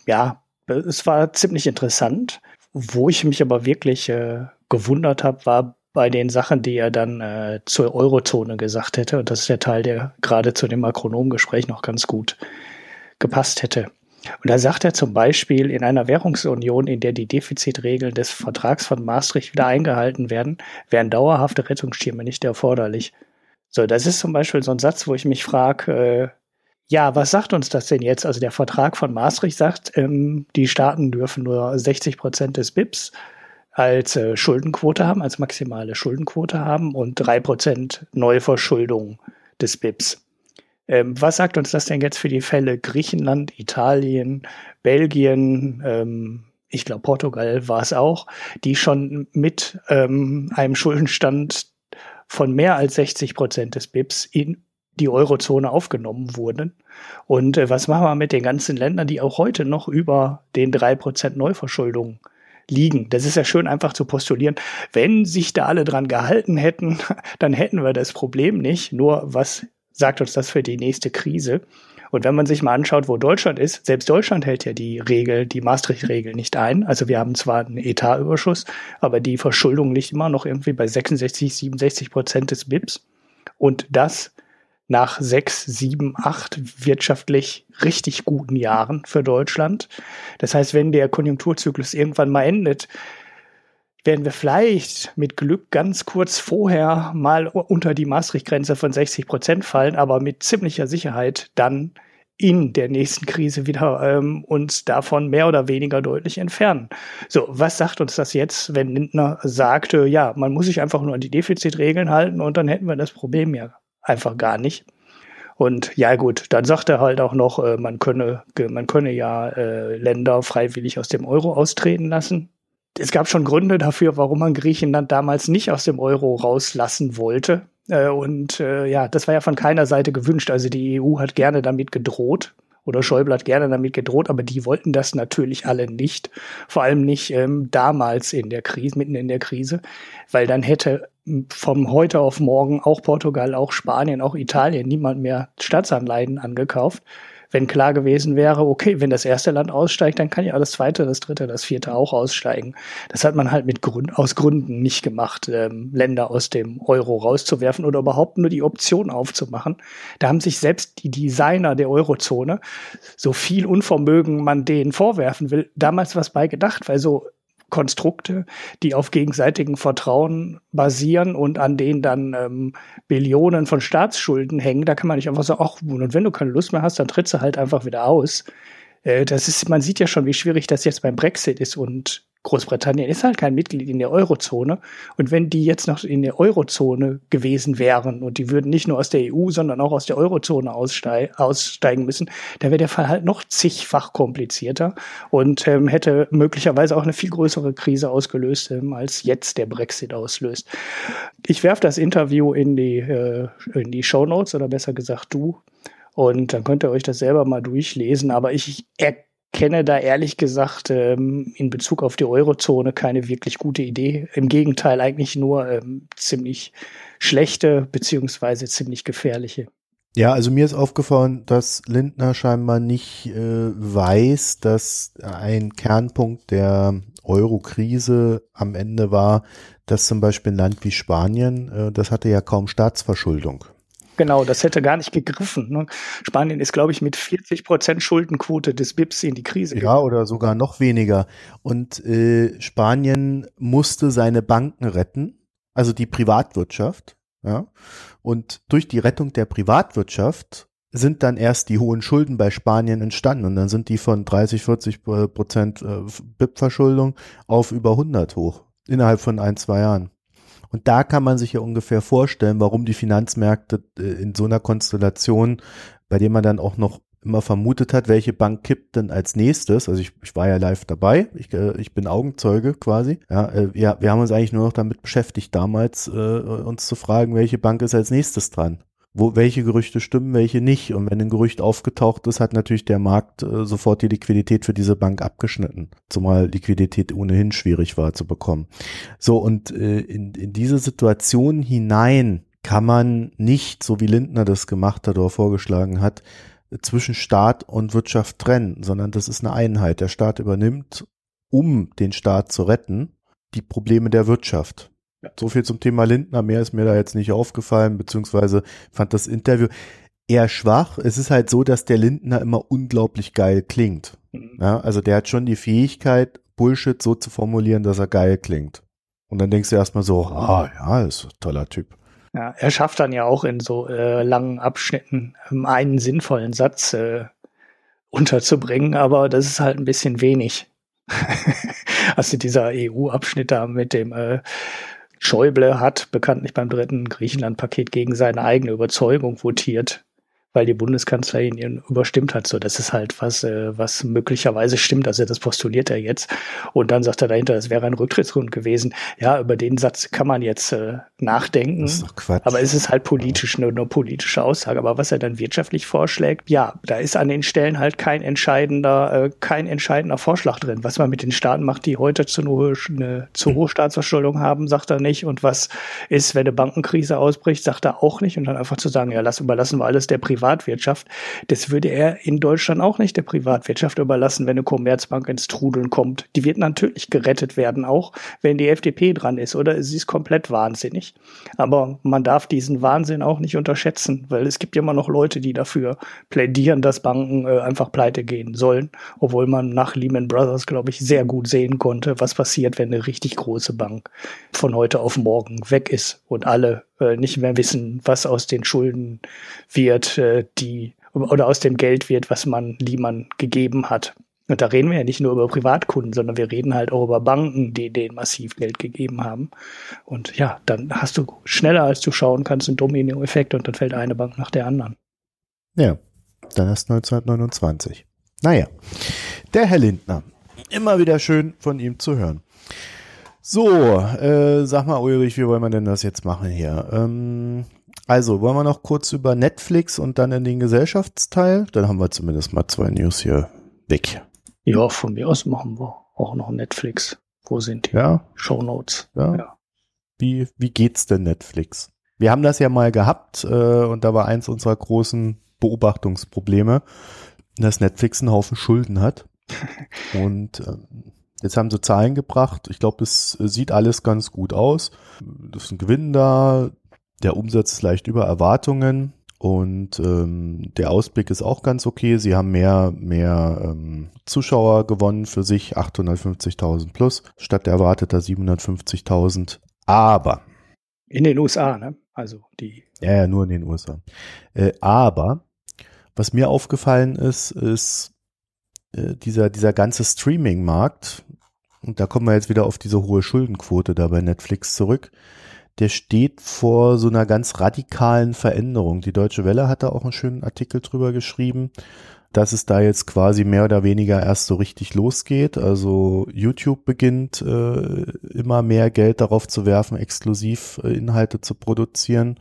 ja, es war ziemlich interessant. Wo ich mich aber wirklich äh, gewundert habe, war bei den Sachen, die er dann äh, zur Eurozone gesagt hätte. Und das ist der Teil, der gerade zu dem Makronomgespräch noch ganz gut gepasst hätte. Und da sagt er zum Beispiel, in einer Währungsunion, in der die Defizitregeln des Vertrags von Maastricht wieder eingehalten werden, wären dauerhafte Rettungsschirme nicht erforderlich. So, das ist zum Beispiel so ein Satz, wo ich mich frage, äh, ja, was sagt uns das denn jetzt? Also der Vertrag von Maastricht sagt, ähm, die Staaten dürfen nur 60 Prozent des BIPs als äh, Schuldenquote haben, als maximale Schuldenquote haben und drei Prozent Neuverschuldung des BIPs. Ähm, was sagt uns das denn jetzt für die Fälle Griechenland, Italien, Belgien, ähm, ich glaube Portugal war es auch, die schon mit ähm, einem Schuldenstand von mehr als 60 Prozent des BIPs in die Eurozone aufgenommen wurden. Und äh, was machen wir mit den ganzen Ländern, die auch heute noch über den drei Prozent Neuverschuldung liegen. Das ist ja schön einfach zu postulieren. Wenn sich da alle dran gehalten hätten, dann hätten wir das Problem nicht. Nur was sagt uns das für die nächste Krise? Und wenn man sich mal anschaut, wo Deutschland ist, selbst Deutschland hält ja die Regel, die Maastricht-Regel nicht ein. Also wir haben zwar einen Etatüberschuss, aber die Verschuldung liegt immer noch irgendwie bei 66, 67 Prozent des BIPs. Und das nach sechs, sieben, acht wirtschaftlich richtig guten Jahren für Deutschland. Das heißt, wenn der Konjunkturzyklus irgendwann mal endet, werden wir vielleicht mit Glück ganz kurz vorher mal unter die Maastricht-Grenze von 60 Prozent fallen, aber mit ziemlicher Sicherheit dann in der nächsten Krise wieder ähm, uns davon mehr oder weniger deutlich entfernen. So, was sagt uns das jetzt, wenn Lindner sagte, ja, man muss sich einfach nur an die Defizitregeln halten und dann hätten wir das Problem ja einfach gar nicht. Und ja gut, dann sagt er halt auch noch, äh, man könne, man könne ja äh, Länder freiwillig aus dem Euro austreten lassen es gab schon Gründe dafür, warum man Griechenland damals nicht aus dem Euro rauslassen wollte. Äh, und ja, das war ja von keiner Seite gewünscht. Also die EU hat gerne damit gedroht oder Schäuble hat gerne damit gedroht, aber die wollten das natürlich alle nicht. Vor allem nicht ähm, damals in der Krise, mitten in der Krise, weil dann hätte vom heute auf morgen auch Portugal, auch Spanien, auch Italien niemand mehr Staatsanleihen angekauft wenn klar gewesen wäre, okay, wenn das erste Land aussteigt, dann kann ja das zweite, das dritte, das vierte auch aussteigen. Das hat man halt mit Grund, aus Gründen nicht gemacht, ähm, Länder aus dem Euro rauszuwerfen oder überhaupt nur die Option aufzumachen. Da haben sich selbst die Designer der Eurozone, so viel Unvermögen man denen vorwerfen will, damals was bei gedacht, weil so Konstrukte, die auf gegenseitigem Vertrauen basieren und an denen dann ähm, Billionen von Staatsschulden hängen, da kann man nicht einfach sagen, ach, und wenn du keine Lust mehr hast, dann trittst du halt einfach wieder aus. Äh, das ist, man sieht ja schon, wie schwierig das jetzt beim Brexit ist und Großbritannien ist halt kein Mitglied in der Eurozone. Und wenn die jetzt noch in der Eurozone gewesen wären und die würden nicht nur aus der EU, sondern auch aus der Eurozone aussteigen müssen, dann wäre der Fall halt noch zigfach komplizierter und ähm, hätte möglicherweise auch eine viel größere Krise ausgelöst, ähm, als jetzt der Brexit auslöst. Ich werfe das Interview in die, äh, in die Show Notes oder besser gesagt du. Und dann könnt ihr euch das selber mal durchlesen. Aber ich erkenne kenne da ehrlich gesagt ähm, in Bezug auf die Eurozone keine wirklich gute Idee. Im Gegenteil, eigentlich nur ähm, ziemlich schlechte beziehungsweise ziemlich gefährliche. Ja, also mir ist aufgefallen, dass Lindner scheinbar nicht äh, weiß, dass ein Kernpunkt der Euro-Krise am Ende war, dass zum Beispiel ein Land wie Spanien, äh, das hatte ja kaum Staatsverschuldung. Genau, das hätte gar nicht gegriffen. Ne? Spanien ist, glaube ich, mit 40 Prozent Schuldenquote des BIPs in die Krise. Ja, oder sogar noch weniger. Und äh, Spanien musste seine Banken retten, also die Privatwirtschaft. Ja? Und durch die Rettung der Privatwirtschaft sind dann erst die hohen Schulden bei Spanien entstanden und dann sind die von 30, 40 Prozent äh, BIP-Verschuldung auf über 100 hoch innerhalb von ein, zwei Jahren. Und da kann man sich ja ungefähr vorstellen, warum die Finanzmärkte äh, in so einer Konstellation, bei dem man dann auch noch immer vermutet hat, welche Bank kippt denn als nächstes. Also ich, ich war ja live dabei, ich, äh, ich bin Augenzeuge quasi. Ja, äh, wir, wir haben uns eigentlich nur noch damit beschäftigt, damals äh, uns zu fragen, welche Bank ist als nächstes dran wo, welche Gerüchte stimmen, welche nicht. Und wenn ein Gerücht aufgetaucht ist, hat natürlich der Markt äh, sofort die Liquidität für diese Bank abgeschnitten. Zumal Liquidität ohnehin schwierig war zu bekommen. So, und äh, in, in diese Situation hinein kann man nicht, so wie Lindner das gemacht hat oder vorgeschlagen hat, zwischen Staat und Wirtschaft trennen, sondern das ist eine Einheit. Der Staat übernimmt, um den Staat zu retten, die Probleme der Wirtschaft. Ja. So viel zum Thema Lindner. Mehr ist mir da jetzt nicht aufgefallen, beziehungsweise fand das Interview eher schwach. Es ist halt so, dass der Lindner immer unglaublich geil klingt. Mhm. Ja, also der hat schon die Fähigkeit, Bullshit so zu formulieren, dass er geil klingt. Und dann denkst du erstmal so, ah ja, ist ein toller Typ. Ja, er schafft dann ja auch in so äh, langen Abschnitten ähm, einen sinnvollen Satz äh, unterzubringen, aber das ist halt ein bisschen wenig. also dieser EU-Abschnitt da mit dem äh, Schäuble hat bekanntlich beim dritten Griechenland-Paket gegen seine eigene Überzeugung votiert, weil die Bundeskanzlerin ihn überstimmt hat. So, das ist halt was, äh, was möglicherweise stimmt. Also das postuliert er jetzt. Und dann sagt er dahinter, das wäre ein Rücktrittsgrund gewesen. Ja, über den Satz kann man jetzt äh, nachdenken. Das ist doch Quatsch. Aber es ist halt politisch, eine, eine politische Aussage. Aber was er dann wirtschaftlich vorschlägt, ja, da ist an den Stellen halt kein entscheidender, äh, kein entscheidender Vorschlag drin. Was man mit den Staaten macht, die heute zu, eine, eine zu hohe Staatsverschuldung haben, sagt er nicht. Und was ist, wenn eine Bankenkrise ausbricht, sagt er auch nicht. Und dann einfach zu sagen, ja, lass überlassen wir alles der Privat Privatwirtschaft. Das würde er in Deutschland auch nicht der Privatwirtschaft überlassen, wenn eine Commerzbank ins Trudeln kommt. Die wird natürlich gerettet werden, auch wenn die FDP dran ist, oder sie ist komplett wahnsinnig. Aber man darf diesen Wahnsinn auch nicht unterschätzen, weil es gibt ja immer noch Leute, die dafür plädieren, dass Banken äh, einfach pleite gehen sollen, obwohl man nach Lehman Brothers, glaube ich, sehr gut sehen konnte, was passiert, wenn eine richtig große Bank von heute auf morgen weg ist und alle äh, nicht mehr wissen, was aus den Schulden wird, äh, die oder aus dem Geld wird, was man Lehman gegeben hat. Und da reden wir ja nicht nur über Privatkunden, sondern wir reden halt auch über Banken, die denen massiv Geld gegeben haben. Und ja, dann hast du schneller, als du schauen kannst, einen Domino-Effekt und dann fällt eine Bank nach der anderen. Ja, dann erst 1929. Naja, der Herr Lindner. Immer wieder schön von ihm zu hören. So, äh, sag mal, Ulrich, wie wollen wir denn das jetzt machen hier? Ähm, also, wollen wir noch kurz über Netflix und dann in den Gesellschaftsteil? Dann haben wir zumindest mal zwei News hier weg. Ja, von mir aus machen wir auch noch Netflix. Wo sind die ja. Show Notes? Ja. ja. Wie, wie geht's denn Netflix? Wir haben das ja mal gehabt äh, und da war eins unserer großen Beobachtungsprobleme, dass Netflix einen Haufen Schulden hat. und ähm, Jetzt haben sie Zahlen gebracht. Ich glaube, es sieht alles ganz gut aus. Das ist ein Gewinn da. Der Umsatz ist leicht über Erwartungen. Und ähm, der Ausblick ist auch ganz okay. Sie haben mehr, mehr ähm, Zuschauer gewonnen für sich, 850.000 plus, statt der erwarteter 750.000. Aber. In den USA, ne? Also die. Ja, ja, nur in den USA. Äh, aber, was mir aufgefallen ist, ist, äh, dieser, dieser ganze Streaming-Markt, und da kommen wir jetzt wieder auf diese hohe Schuldenquote da bei Netflix zurück, der steht vor so einer ganz radikalen Veränderung. Die Deutsche Welle hat da auch einen schönen Artikel drüber geschrieben, dass es da jetzt quasi mehr oder weniger erst so richtig losgeht. Also YouTube beginnt äh, immer mehr Geld darauf zu werfen, exklusiv äh, Inhalte zu produzieren.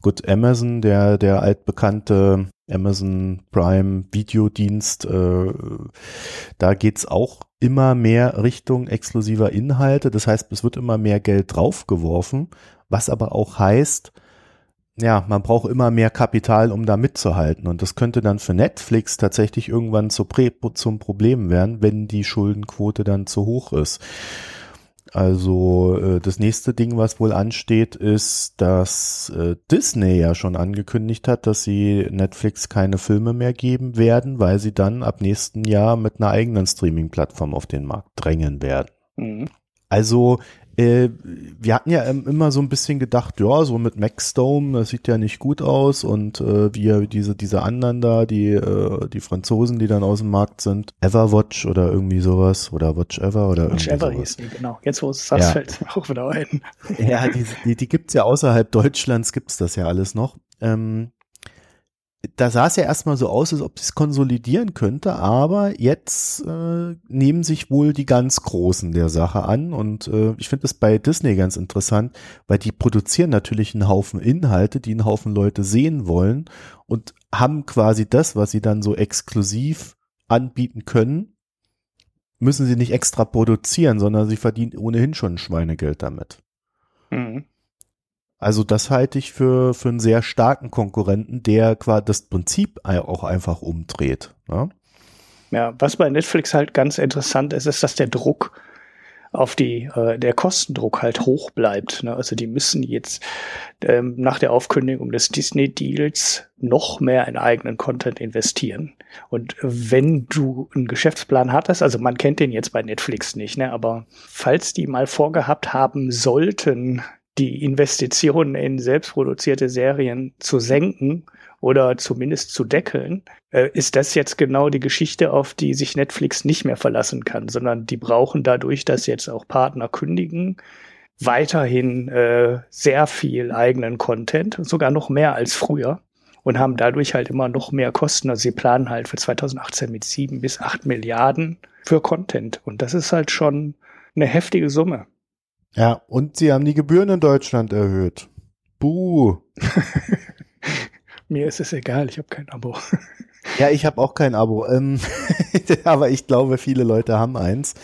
Gut, Amazon, der, der altbekannte Amazon Prime Videodienst, äh, da geht's auch immer mehr Richtung exklusiver Inhalte. Das heißt, es wird immer mehr Geld draufgeworfen, was aber auch heißt, ja, man braucht immer mehr Kapital, um da mitzuhalten. Und das könnte dann für Netflix tatsächlich irgendwann zu, zum Problem werden, wenn die Schuldenquote dann zu hoch ist. Also äh, das nächste Ding, was wohl ansteht, ist, dass äh, Disney ja schon angekündigt hat, dass sie Netflix keine Filme mehr geben werden, weil sie dann ab nächsten Jahr mit einer eigenen Streaming-Plattform auf den Markt drängen werden. Mhm. Also äh, wir hatten ja immer so ein bisschen gedacht, ja, so mit Maxdome, das sieht ja nicht gut aus und äh, wir diese diese anderen da, die äh, die Franzosen, die dann aus dem Markt sind, Everwatch oder irgendwie sowas oder Watch Ever oder Watch Ever sowas. die, genau. Jetzt wo es das ja. fällt auch wieder ein. Ja, die die, die gibt's ja außerhalb Deutschlands gibt's das ja alles noch. Ähm, da sah es ja erstmal so aus, als ob es konsolidieren könnte, aber jetzt äh, nehmen sich wohl die ganz Großen der Sache an und äh, ich finde es bei Disney ganz interessant, weil die produzieren natürlich einen Haufen Inhalte, die einen Haufen Leute sehen wollen und haben quasi das, was sie dann so exklusiv anbieten können, müssen sie nicht extra produzieren, sondern sie verdienen ohnehin schon Schweinegeld damit. Mhm. Also das halte ich für, für einen sehr starken Konkurrenten, der quasi das Prinzip auch einfach umdreht. Ja? ja, was bei Netflix halt ganz interessant ist, ist, dass der Druck auf die, äh, der Kostendruck halt hoch bleibt. Ne? Also die müssen jetzt ähm, nach der Aufkündigung des Disney-Deals noch mehr in eigenen Content investieren. Und wenn du einen Geschäftsplan hattest, also man kennt den jetzt bei Netflix nicht, ne? aber falls die mal vorgehabt haben sollten, die Investitionen in selbstproduzierte Serien zu senken oder zumindest zu deckeln, äh, ist das jetzt genau die Geschichte, auf die sich Netflix nicht mehr verlassen kann, sondern die brauchen dadurch, dass jetzt auch Partner kündigen, weiterhin äh, sehr viel eigenen Content, sogar noch mehr als früher. und haben dadurch halt immer noch mehr Kosten. Also sie planen halt für 2018 mit sieben bis acht Milliarden für Content. Und das ist halt schon eine heftige Summe. Ja, und sie haben die Gebühren in Deutschland erhöht. Buh. Mir ist es egal, ich habe kein Abo. Ja, ich habe auch kein Abo, ähm, aber ich glaube, viele Leute haben eins.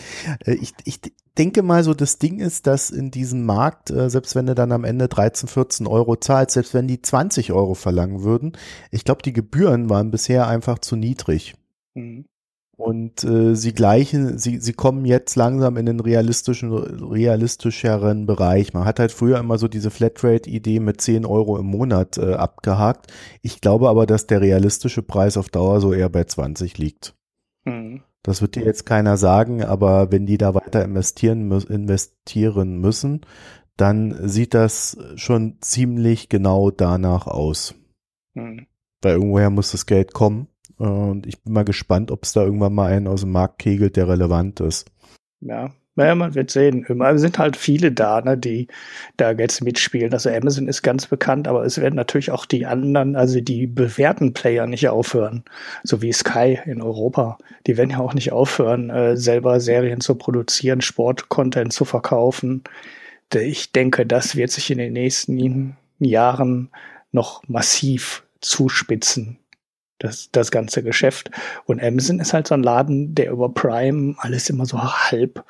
Äh, ich, ich denke mal so, das Ding ist, dass in diesem Markt, äh, selbst wenn du dann am Ende 13, 14 Euro zahlst, selbst wenn die 20 Euro verlangen würden, ich glaube, die Gebühren waren bisher einfach zu niedrig. Mhm. Und äh, sie gleichen, sie, sie kommen jetzt langsam in den realistischen, realistischeren Bereich. Man hat halt früher immer so diese Flatrate-Idee mit 10 Euro im Monat äh, abgehakt. Ich glaube aber, dass der realistische Preis auf Dauer so eher bei 20 liegt. Mhm. Das wird dir jetzt keiner sagen, aber wenn die da weiter investieren, investieren müssen, dann sieht das schon ziemlich genau danach aus. Mhm. Weil irgendwoher muss das Geld kommen. Und ich bin mal gespannt, ob es da irgendwann mal einen aus dem Markt kegelt, der relevant ist. Ja, naja, man wird sehen. Es sind halt viele da, ne, die da jetzt mitspielen. Also Amazon ist ganz bekannt, aber es werden natürlich auch die anderen, also die bewährten Player nicht aufhören. So wie Sky in Europa. Die werden ja auch nicht aufhören, äh, selber Serien zu produzieren, Sport-Content zu verkaufen. Ich denke, das wird sich in den nächsten Jahren noch massiv zuspitzen das, das ganze Geschäft. Und Amazon ist halt so ein Laden, der über Prime alles immer so halb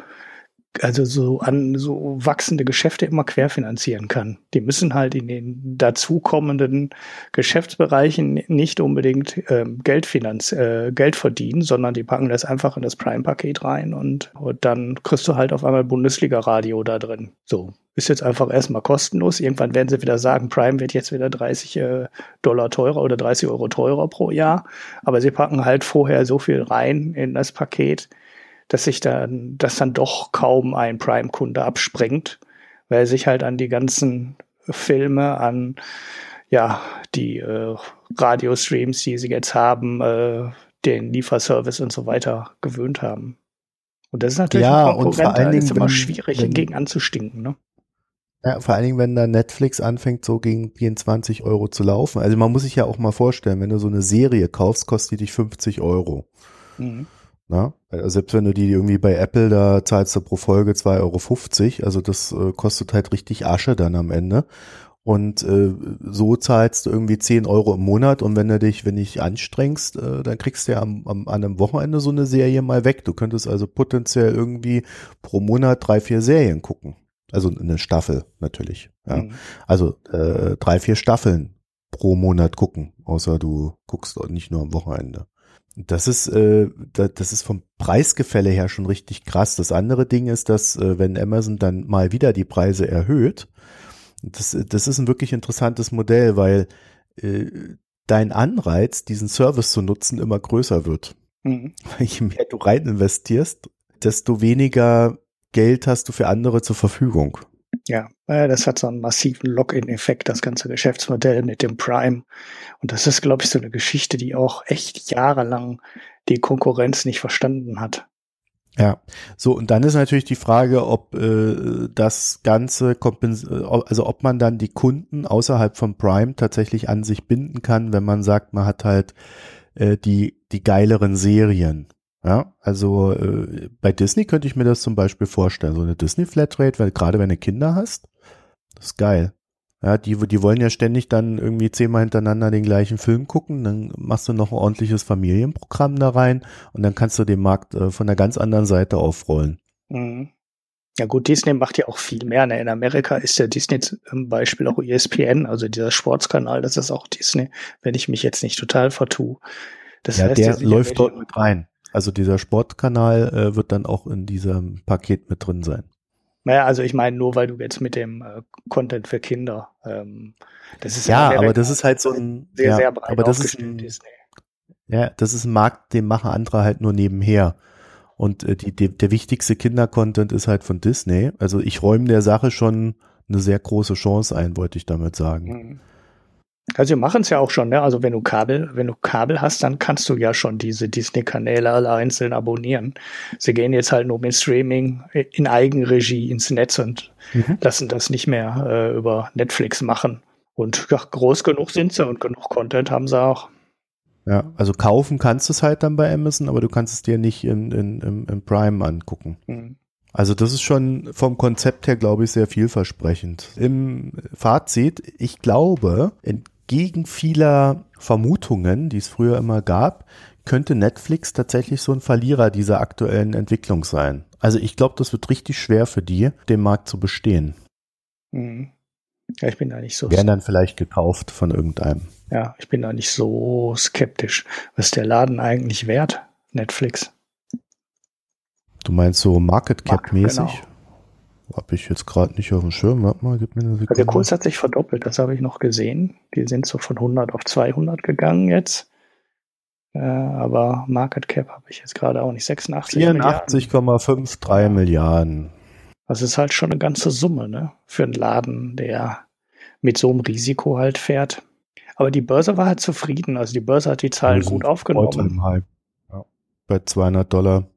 also so an so wachsende Geschäfte immer querfinanzieren kann. Die müssen halt in den dazukommenden Geschäftsbereichen nicht unbedingt ähm, Geld, finanz äh, Geld verdienen, sondern die packen das einfach in das Prime-Paket rein und, und dann kriegst du halt auf einmal Bundesliga-Radio da drin. So. Ist jetzt einfach erstmal kostenlos. Irgendwann werden sie wieder sagen, Prime wird jetzt wieder 30 äh, Dollar teurer oder 30 Euro teurer pro Jahr. Aber sie packen halt vorher so viel rein in das Paket, dass sich dann, dass dann doch kaum ein Prime-Kunde abspringt, weil er sich halt an die ganzen Filme, an ja, die äh, Radiostreams, die sie jetzt haben, äh, den Lieferservice und so weiter gewöhnt haben. Und das ist natürlich ja, und vor allen Dingen, ist immer wenn, schwierig, wenn, gegen anzustinken, ne? Ja, vor allen Dingen, wenn da Netflix anfängt, so gegen 24 Euro zu laufen. Also man muss sich ja auch mal vorstellen, wenn du so eine Serie kaufst, kostet die dich 50 Euro. Mhm. Na? Also selbst wenn du die irgendwie bei Apple, da zahlst du pro Folge 2,50 Euro. Also das äh, kostet halt richtig Asche dann am Ende. Und äh, so zahlst du irgendwie 10 Euro im Monat und wenn du dich, wenn dich anstrengst, äh, dann kriegst du ja am, am, an einem Wochenende so eine Serie mal weg. Du könntest also potenziell irgendwie pro Monat drei, vier Serien gucken. Also eine Staffel natürlich. Ja. Mhm. Also äh, drei, vier Staffeln pro Monat gucken, außer du guckst nicht nur am Wochenende. Das ist, äh, das ist vom Preisgefälle her schon richtig krass. Das andere Ding ist, dass äh, wenn Amazon dann mal wieder die Preise erhöht, das, das ist ein wirklich interessantes Modell, weil äh, dein Anreiz, diesen Service zu nutzen, immer größer wird. Mhm. Je mehr du rein investierst, desto weniger Geld hast du für andere zur Verfügung. Ja, das hat so einen massiven Lock-in-Effekt, das ganze Geschäftsmodell mit dem Prime. Und das ist, glaube ich, so eine Geschichte, die auch echt jahrelang die Konkurrenz nicht verstanden hat. Ja, so und dann ist natürlich die Frage, ob äh, das Ganze kompens also ob man dann die Kunden außerhalb von Prime tatsächlich an sich binden kann, wenn man sagt, man hat halt äh, die die geileren Serien. Ja, also äh, bei Disney könnte ich mir das zum Beispiel vorstellen, so eine Disney Flatrate, weil gerade wenn du Kinder hast, das ist geil. Ja, die, die wollen ja ständig dann irgendwie zehnmal hintereinander den gleichen Film gucken, dann machst du noch ein ordentliches Familienprogramm da rein und dann kannst du den Markt äh, von der ganz anderen Seite aufrollen. Mhm. Ja gut, Disney macht ja auch viel mehr. Ne? In Amerika ist ja Disney zum Beispiel auch ESPN, also dieser Sportskanal, das ist auch Disney, wenn ich mich jetzt nicht total vertue. Das ja, heißt, der läuft dort mit rein. Also dieser Sportkanal äh, wird dann auch in diesem Paket mit drin sein. Naja, also ich meine nur, weil du jetzt mit dem äh, Content für Kinder, ähm, das ist ja, aber das ist halt so ein sehr, ja, sehr breit aber das ist ein, Disney. Ja, das ist ein Markt, den machen andere halt nur nebenher. Und äh, die, die, der wichtigste Kinder-Content ist halt von Disney. Also ich räume der Sache schon eine sehr große Chance ein, wollte ich damit sagen. Mhm. Also wir machen es ja auch schon, ne? Also wenn du Kabel, wenn du Kabel hast, dann kannst du ja schon diese Disney-Kanäle alle einzeln abonnieren. Sie gehen jetzt halt nur mit Streaming in Eigenregie ins Netz und mhm. lassen das nicht mehr äh, über Netflix machen. Und ja, groß genug sind sie und genug Content haben sie auch. Ja, also kaufen kannst du es halt dann bei Amazon, aber du kannst es dir nicht in, in, in, in Prime angucken. Mhm. Also das ist schon vom Konzept her, glaube ich, sehr vielversprechend. Im Fazit, ich glaube, entgegen vieler Vermutungen, die es früher immer gab, könnte Netflix tatsächlich so ein Verlierer dieser aktuellen Entwicklung sein. Also ich glaube, das wird richtig schwer für die, den Markt zu bestehen. Mhm. Ja, ich bin da nicht so. Werden dann vielleicht gekauft von irgendeinem. Ja, ich bin da nicht so skeptisch. Was ist der Laden eigentlich wert? Netflix. Du meinst so Market Cap mäßig? Genau. Habe ich jetzt gerade nicht auf dem Schirm. Warte mal, gib mir eine Sekunde. Der Kurs hat sich verdoppelt, das habe ich noch gesehen. Die sind so von 100 auf 200 gegangen jetzt. Äh, aber Market Cap habe ich jetzt gerade auch nicht. 86 84,53 Milliarden. Das ist halt schon eine ganze Summe, ne? Für einen Laden, der mit so einem Risiko halt fährt. Aber die Börse war halt zufrieden. Also die Börse hat die Zahlen gut aufgenommen. Ja, bei 200 Dollar.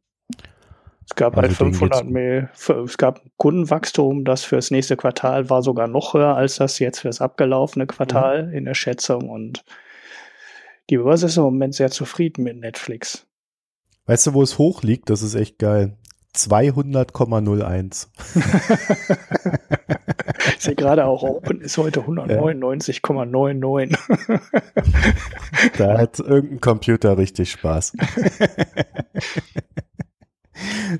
Es gab halt also halt 500 Mail, es gab Kundenwachstum, das fürs nächste Quartal war sogar noch höher als das jetzt fürs abgelaufene Quartal mhm. in der Schätzung und die Börse ist im Moment sehr zufrieden mit Netflix. Weißt du, wo es hoch liegt? Das ist echt geil. 200,01. ich sehe gerade auch Open ist heute 199,99. da hat irgendein Computer richtig Spaß.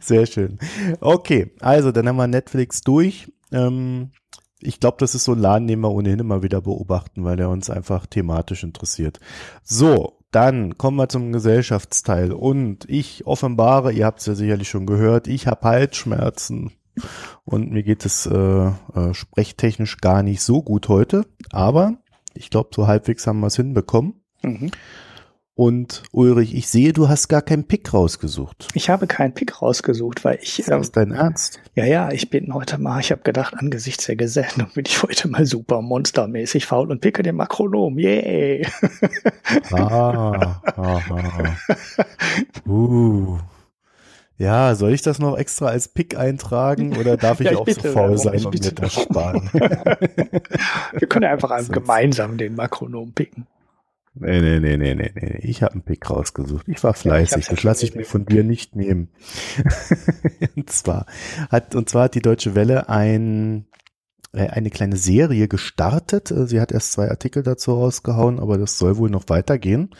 Sehr schön. Okay, also dann haben wir Netflix durch. Ähm, ich glaube, das ist so ein Laden, den wir ohnehin immer wieder beobachten, weil er uns einfach thematisch interessiert. So, dann kommen wir zum Gesellschaftsteil. Und ich offenbare, ihr habt es ja sicherlich schon gehört, ich habe Halsschmerzen. Und mir geht es äh, äh, sprechtechnisch gar nicht so gut heute. Aber ich glaube, so halbwegs haben wir es hinbekommen. Mhm. Und Ulrich, ich sehe, du hast gar keinen Pick rausgesucht. Ich habe keinen Pick rausgesucht, weil ich. Ist das ähm, dein Ernst? Ja, ja, ich bin heute mal, ich habe gedacht, angesichts der Gesellschaft bin ich heute mal super monstermäßig faul und picke den Makronom. Yay! ah, aha. Uh. Ja, soll ich das noch extra als Pick eintragen oder darf ich, ja, ich auch so faul sein und mir das sparen? Wir können ja einfach gemeinsam den Makronom picken. Nee, nee, nee, nee, nee, nee. Ich habe einen Pick rausgesucht. Ich war fleißig. Ja, das lasse ich mir von dir nicht nehmen. und zwar hat, und zwar hat die Deutsche Welle ein, äh, eine kleine Serie gestartet. Äh, sie hat erst zwei Artikel dazu rausgehauen, aber das soll wohl noch weitergehen.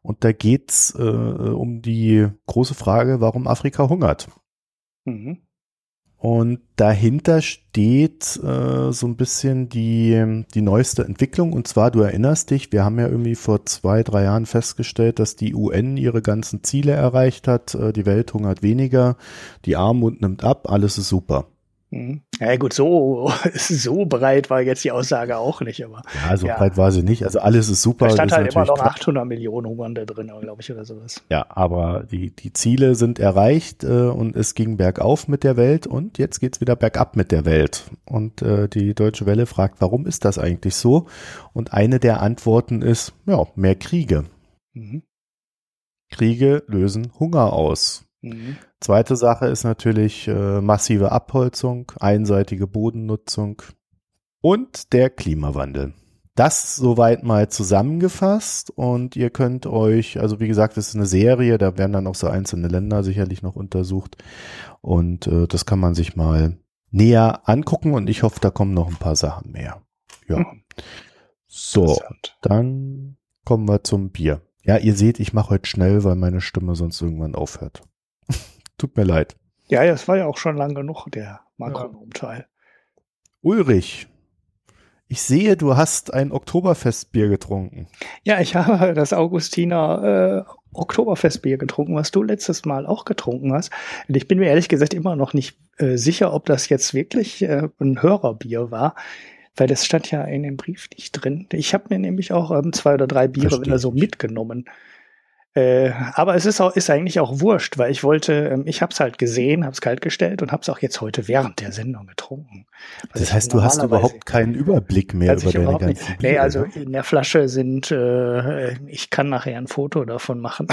Und da geht's äh, um die große Frage, warum Afrika hungert. Mhm. Und dahinter steht äh, so ein bisschen die, die neueste Entwicklung. Und zwar, du erinnerst dich, wir haben ja irgendwie vor zwei, drei Jahren festgestellt, dass die UN ihre ganzen Ziele erreicht hat. Äh, die Welt hungert weniger, die Armut nimmt ab, alles ist super. Mhm. Ja gut, so, so breit war jetzt die Aussage auch nicht, aber. Ja, so ja. breit war sie nicht. Also alles ist super. Da stand halt immer noch 800 Millionen Hungernde drin, glaube ich, oder sowas. Ja, aber die, die Ziele sind erreicht äh, und es ging bergauf mit der Welt und jetzt geht's wieder bergab mit der Welt. Und äh, die Deutsche Welle fragt, warum ist das eigentlich so? Und eine der Antworten ist, ja, mehr Kriege. Mhm. Kriege lösen Hunger aus. Mhm. Zweite Sache ist natürlich äh, massive Abholzung, einseitige Bodennutzung und der Klimawandel. Das soweit mal zusammengefasst und ihr könnt euch, also wie gesagt, das ist eine Serie, da werden dann auch so einzelne Länder sicherlich noch untersucht und äh, das kann man sich mal näher angucken und ich hoffe, da kommen noch ein paar Sachen mehr. Ja. Mhm. So, dann kommen wir zum Bier. Ja, ihr seht, ich mache heute schnell, weil meine Stimme sonst irgendwann aufhört. Tut mir leid. Ja, das war ja auch schon lang genug, der Makronom-Teil. Ulrich, ich sehe, du hast ein Oktoberfestbier getrunken. Ja, ich habe das Augustiner äh, Oktoberfestbier getrunken, was du letztes Mal auch getrunken hast. Und ich bin mir ehrlich gesagt immer noch nicht äh, sicher, ob das jetzt wirklich äh, ein Hörerbier war, weil das stand ja in dem Brief nicht drin. Ich habe mir nämlich auch ähm, zwei oder drei Biere wieder so mitgenommen. Äh, aber es ist auch ist eigentlich auch wurscht, weil ich wollte, ähm, ich habe es halt gesehen, habe es kalt gestellt und habe es auch jetzt heute während der Sendung getrunken. Das heißt, du hast überhaupt keinen Überblick mehr über deine ganzen nicht. Bier, Nee, also in der Flasche sind, äh, ich kann nachher ein Foto davon machen.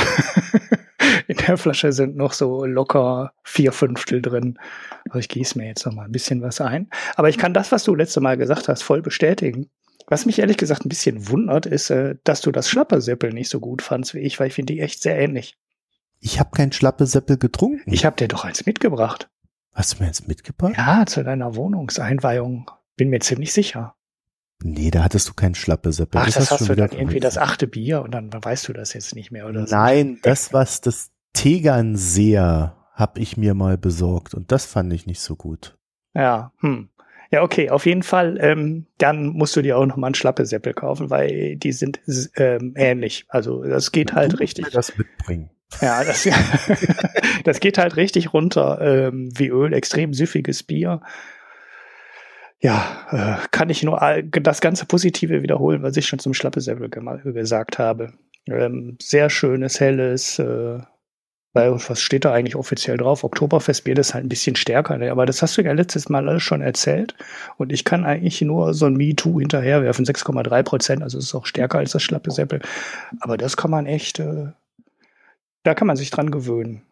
in der Flasche sind noch so locker vier Fünftel drin. Also ich gieße mir jetzt noch mal ein bisschen was ein. Aber ich kann das, was du letzte Mal gesagt hast, voll bestätigen. Was mich ehrlich gesagt ein bisschen wundert, ist, äh, dass du das Schlapperseppel nicht so gut fandst wie ich, weil ich finde die echt sehr ähnlich. Ich habe kein Schlappeseppel getrunken. Ich habe dir doch eins mitgebracht. Hast du mir eins mitgebracht? Ja, zu deiner Wohnungseinweihung. Bin mir ziemlich sicher. Nee, da hattest du kein Schlappeseppel. Ach, das, das hast, schon du dann irgendwie das achte Bier und dann weißt du das jetzt nicht mehr oder so. Nein, das was das Tegernseer habe ich mir mal besorgt und das fand ich nicht so gut. Ja, hm. Ja, okay, auf jeden Fall, ähm, dann musst du dir auch noch mal einen Schlappeseppel kaufen, weil die sind ähm, ähnlich. Also das geht halt Du richtig. mir das mitbringen. Ja, das, das geht halt richtig runter ähm, wie Öl, extrem süffiges Bier. Ja, äh, kann ich nur das ganze Positive wiederholen, was ich schon zum Schlappesäbel gesagt habe. Ähm, sehr schönes, helles, äh, weil, was steht da eigentlich offiziell drauf? Oktoberfestbier, das ist halt ein bisschen stärker, ne? aber das hast du ja letztes Mal alles schon erzählt. Und ich kann eigentlich nur so ein MeToo hinterherwerfen, 6,3 Prozent, also es ist auch stärker als das Schlappesäppel. Aber das kann man echt, äh, da kann man sich dran gewöhnen.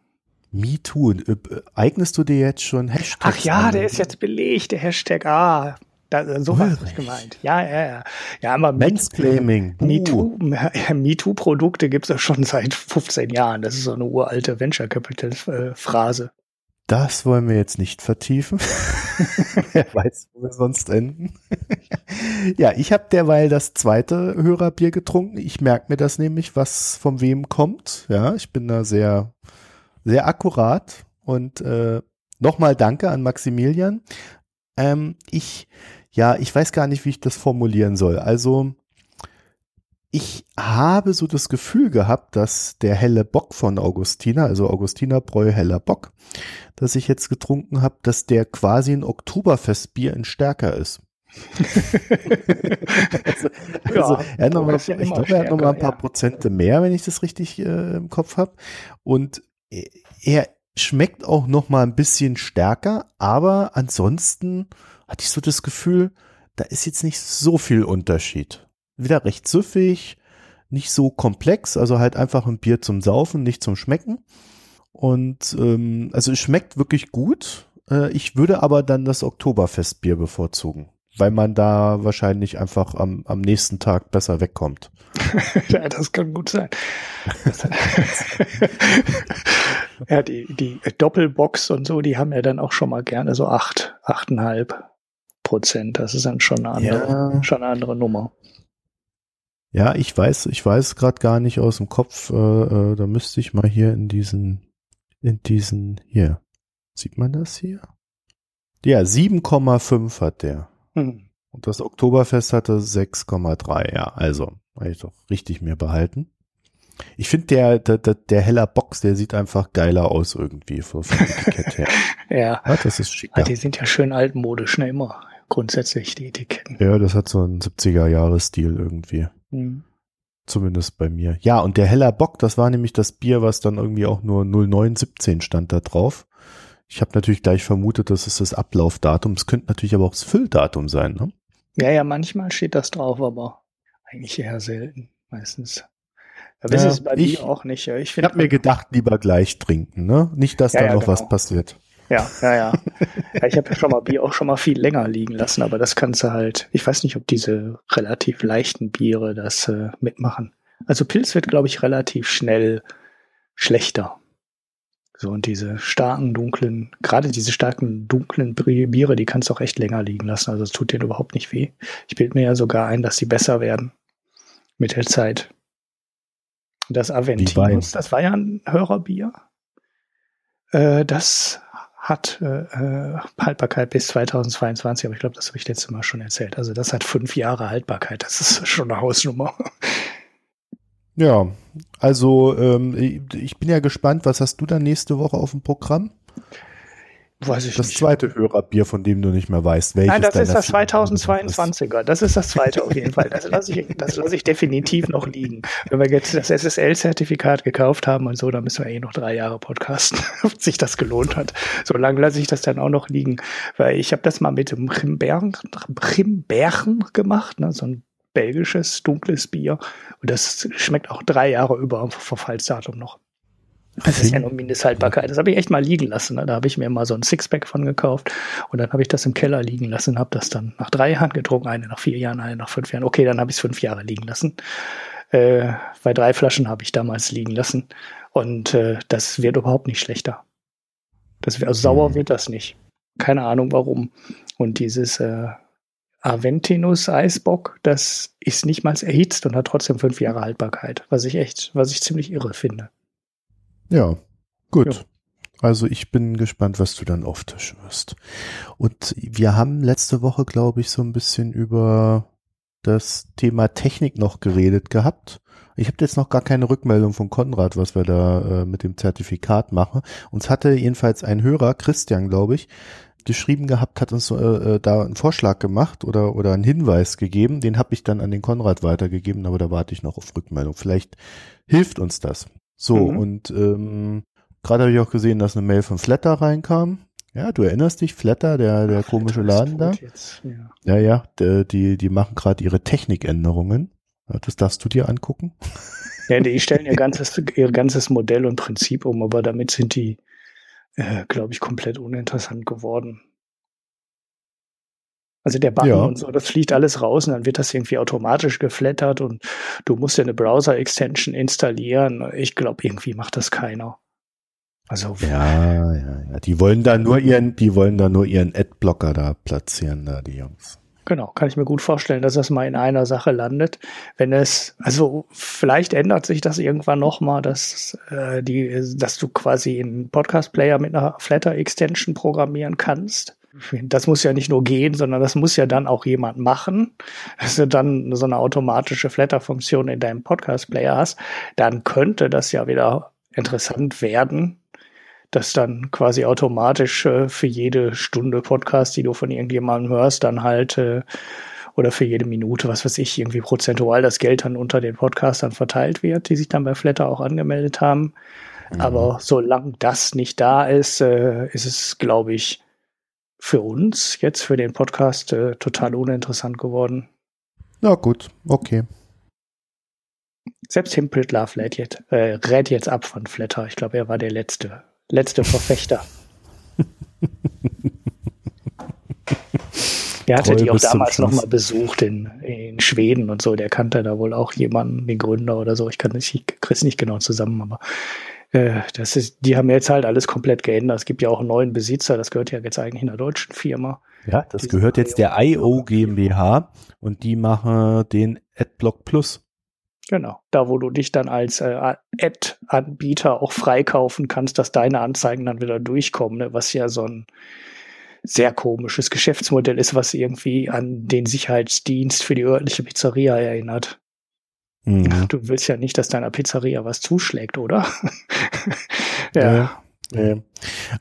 MeToo. Äh, Eignest du dir jetzt schon Hashtags Ach ja, an? der ist jetzt belegt, der Hashtag. Ah, da, so war es gemeint. Ja, ja, ja. Ja, aber Mansclaiming. MeToo, MeToo-Produkte gibt es ja schon seit 15 Jahren. Das ist so eine uralte Venture Capital-Phrase. Das wollen wir jetzt nicht vertiefen. Wer weiß, wo wir sonst enden. ja, ich habe derweil das zweite Hörerbier getrunken. Ich merke mir das nämlich, was von wem kommt. Ja, ich bin da sehr, sehr akkurat. Und äh, nochmal danke an Maximilian. Ähm, ich, ja, ich weiß gar nicht, wie ich das formulieren soll. Also, ich habe so das Gefühl gehabt, dass der helle Bock von Augustina, also Augustina Bräu heller Bock, das ich jetzt getrunken habe, dass der quasi ein Oktoberfestbier in stärker ist. also, Ja, also, er hat noch mal, ja ich glaube, er hat noch mal ein paar ja. Prozente mehr, wenn ich das richtig äh, im Kopf habe. Und er schmeckt auch noch mal ein bisschen stärker, aber ansonsten hatte ich so das Gefühl, da ist jetzt nicht so viel Unterschied. Wieder recht süffig, nicht so komplex, also halt einfach ein Bier zum Saufen, nicht zum Schmecken. Und ähm, also es schmeckt wirklich gut. Äh, ich würde aber dann das Oktoberfestbier bevorzugen, weil man da wahrscheinlich einfach am, am nächsten Tag besser wegkommt. ja, das kann gut sein. Ja, die, die Doppelbox und so, die haben ja dann auch schon mal gerne so acht, achteinhalb Prozent. Das ist dann schon eine andere, Ja. schon eine andere Nummer. Ja, ich weiß, ich weiß gerade gar nicht aus dem Kopf. Äh, äh, da müsste ich mal hier in diesen, in diesen, hier. Sieht man das hier? Ja, 7,5 hat der. Hm. Und das Oktoberfest hatte 6,3. Ja, also, habe ich doch richtig mir behalten. Ich finde, der, der, der, heller Box, der sieht einfach geiler aus irgendwie vom Etikett her. Ja, Ja, das ist Ah, schicker. die sind ja schön altmodisch, ne, immer. Grundsätzlich die Etiketten. Ja, das hat so einen 70er-Jahres-Stil irgendwie. Hm. Zumindest bei mir. Ja, und der heller Bock, das war nämlich das Bier, was dann irgendwie auch nur 0917 stand da drauf. Ich habe natürlich gleich vermutet, das ist das Ablaufdatum. Es könnte natürlich aber auch das Fülldatum sein, ne? Ja, ja, manchmal steht das drauf, aber eigentlich eher selten, meistens. Aber Ja, das ist bei ich- mir auch nicht. Ich Ich habe mir gedacht, lieber gleich trinken, ne? Nicht, dass Ja, da ja, noch genau. was passiert. Ja, ja, ja. ja ich habe ja schon mal Bier auch schon mal viel länger liegen lassen, aber das kannst du halt. Ich weiß nicht, ob diese relativ leichten Biere das äh, mitmachen. Also Pilz wird, glaube ich, relativ schnell schlechter. So, und diese starken, dunklen, gerade diese starken, dunklen Biere, die kannst du auch echt länger liegen lassen. Also es tut denen überhaupt nicht weh. Ich bilde mir ja sogar ein, dass sie besser werden mit der Zeit. Das. Aventinus, das war ja ein Hörerbier. Äh, das hat äh, äh, Haltbarkeit bis 2022, aber ich glaube, das habe ich letztes Mal schon erzählt. Also das hat fünf Jahre Haltbarkeit. Das ist schon eine Hausnummer. Ja, also ähm, ich- ich bin ja gespannt, was hast du dann nächste Woche auf dem Programm? Weiß ich Das nicht. zweite Hörerbier, von dem du nicht mehr weißt, welches Nein, das ist das vielen ist. 2022er. Das ist das zweite auf jeden Fall. Das lasse ich, das lasse ich definitiv noch liegen. Wenn wir jetzt das SSL-Zertifikat gekauft haben und so, dann müssen wir eh noch drei Jahre podcasten, ob sich das gelohnt hat. So lange lasse ich das dann auch noch liegen, weil ich habe das mal mit dem Brimbergen gemacht, ne, so ein belgisches dunkles Bier und das schmeckt auch drei Jahre über vom Verfallsdatum noch. Das ist ja nur Mindesthaltbarkeit. Das habe ich echt mal liegen lassen. Ne? Da habe ich mir mal so ein Sixpack von gekauft und dann habe ich das im Keller liegen lassen, habe das dann nach drei Jahren getrunken, eine nach vier Jahren, eine nach fünf Jahren. Okay, dann habe ich es fünf Jahre liegen lassen. Äh, bei drei Flaschen habe ich damals liegen lassen und äh, das wird überhaupt nicht schlechter. Das, also sauer mhm. wird das nicht. Keine Ahnung warum. Und dieses äh, Aventinus Eisbock, das ist nicht mal erhitzt und hat trotzdem fünf Jahre Haltbarkeit, was ich echt, was ich ziemlich irre finde. Ja, gut. Ja. Also ich bin gespannt, was du dann auftischen wirst. Und wir haben letzte Woche, glaube ich, so ein bisschen über das Thema Technik noch geredet gehabt. Ich habe jetzt noch gar keine Rückmeldung von Konrad, was wir da äh, mit dem Zertifikat machen. Uns hatte jedenfalls ein Hörer, Christian, glaube ich, geschrieben gehabt, hat uns äh, äh, da einen Vorschlag gemacht oder, oder einen Hinweis gegeben. Den habe ich dann an den Konrad weitergegeben, aber da warte ich noch auf Rückmeldung. Vielleicht hilft uns das. So, mhm. und ähm, gerade habe ich auch gesehen, dass eine Mail von Flatter reinkam. Ja, du erinnerst dich, Flatter, der, der Ach, komische Laden da. Jetzt, ja. ja, ja, die, die, die machen gerade ihre Technikänderungen. Das darfst du dir angucken. Ja, die stellen ihr ganzes, ihr ganzes Modell und Prinzip um, aber damit sind die, äh, glaube ich, komplett uninteressant geworden. Also der Button ja. und so, das fliegt alles raus und dann wird das irgendwie automatisch geflattert und du musst ja eine Browser-Extension installieren. Ich glaube, irgendwie macht das keiner. Also ja, ja, ja. Die wollen da nur ihren, die wollen da nur ihren Adblocker da platzieren, da die Jungs. Genau, kann ich mir gut vorstellen, dass das mal in einer Sache landet. Wenn es, also vielleicht ändert sich das irgendwann nochmal, dass äh, die, dass du quasi einen Podcast-Player mit einer Flatter-Extension programmieren kannst. Das muss ja nicht nur gehen, sondern das muss ja dann auch jemand machen. Dass du dann so eine automatische Flatter-Funktion in deinem Podcast-Player hast, dann könnte das ja wieder interessant werden, dass dann quasi automatisch äh, für jede Stunde Podcast, die du von irgendjemandem hörst, dann halt äh, oder für jede Minute, was weiß ich, irgendwie prozentual das Geld dann unter den Podcastern verteilt wird, die sich dann bei Flatter auch angemeldet haben. Mhm. Aber solange das nicht da ist, äh, ist es, glaube ich, für uns jetzt für den Podcast äh, total uninteressant geworden. Na gut, okay. Selbst Himpelt Love rät jetzt, äh, rät jetzt ab von Flatter. Ich glaube, er war der letzte letzte Verfechter. Der hatte die auch damals nochmal besucht in, in Schweden und so. Der kannte da wohl auch jemanden, den Gründer oder so. Ich kann nicht, ich krieg's nicht genau zusammen, aber äh, das ist, die haben jetzt halt alles komplett geändert. Es gibt ja auch einen neuen Besitzer, das gehört ja jetzt eigentlich einer deutschen Firma. Ja, das gehört jetzt der IO GmbH und die machen den AdBlock Plus. Genau, da wo du dich dann als äh, Ad-Anbieter auch freikaufen kannst, dass deine Anzeigen dann wieder durchkommen, ne? was ja so ein sehr komisches Geschäftsmodell ist, was irgendwie an den Sicherheitsdienst für die örtliche Pizzeria erinnert. Mhm. Du willst ja nicht, dass deiner Pizzeria was zuschlägt, oder? ja. Nee.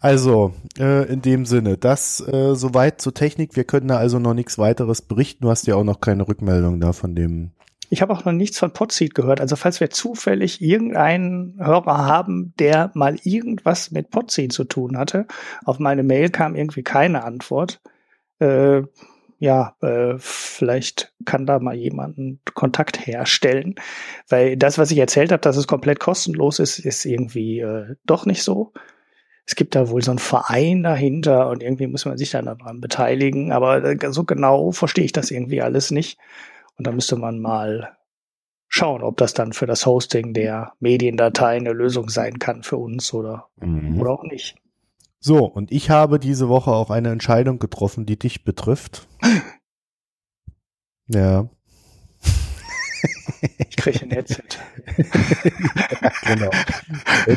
Also, äh, in dem Sinne, das äh, soweit zur Technik. Wir können da also noch nichts weiteres berichten. Du hast ja auch noch keine Rückmeldung da von dem ich habe auch noch nichts von Podseed gehört. Also falls wir zufällig irgendeinen Hörer haben, der mal irgendwas mit Podseed zu tun hatte, auf meine Mail kam irgendwie keine Antwort. Äh, ja, äh, vielleicht kann da mal jemanden Kontakt herstellen, weil das, was ich erzählt habe, dass es komplett kostenlos ist, ist irgendwie äh, doch nicht so. Es gibt da wohl so einen Verein dahinter und irgendwie muss man sich dann daran beteiligen, aber äh, so genau verstehe ich das irgendwie alles nicht. Und da müsste man mal schauen, ob das dann für das Hosting der Mediendateien eine Lösung sein kann für uns oder, mhm. oder auch nicht. So, und ich habe diese Woche auch eine Entscheidung getroffen, die dich betrifft. ja. Ich kriege ein Headset. genau.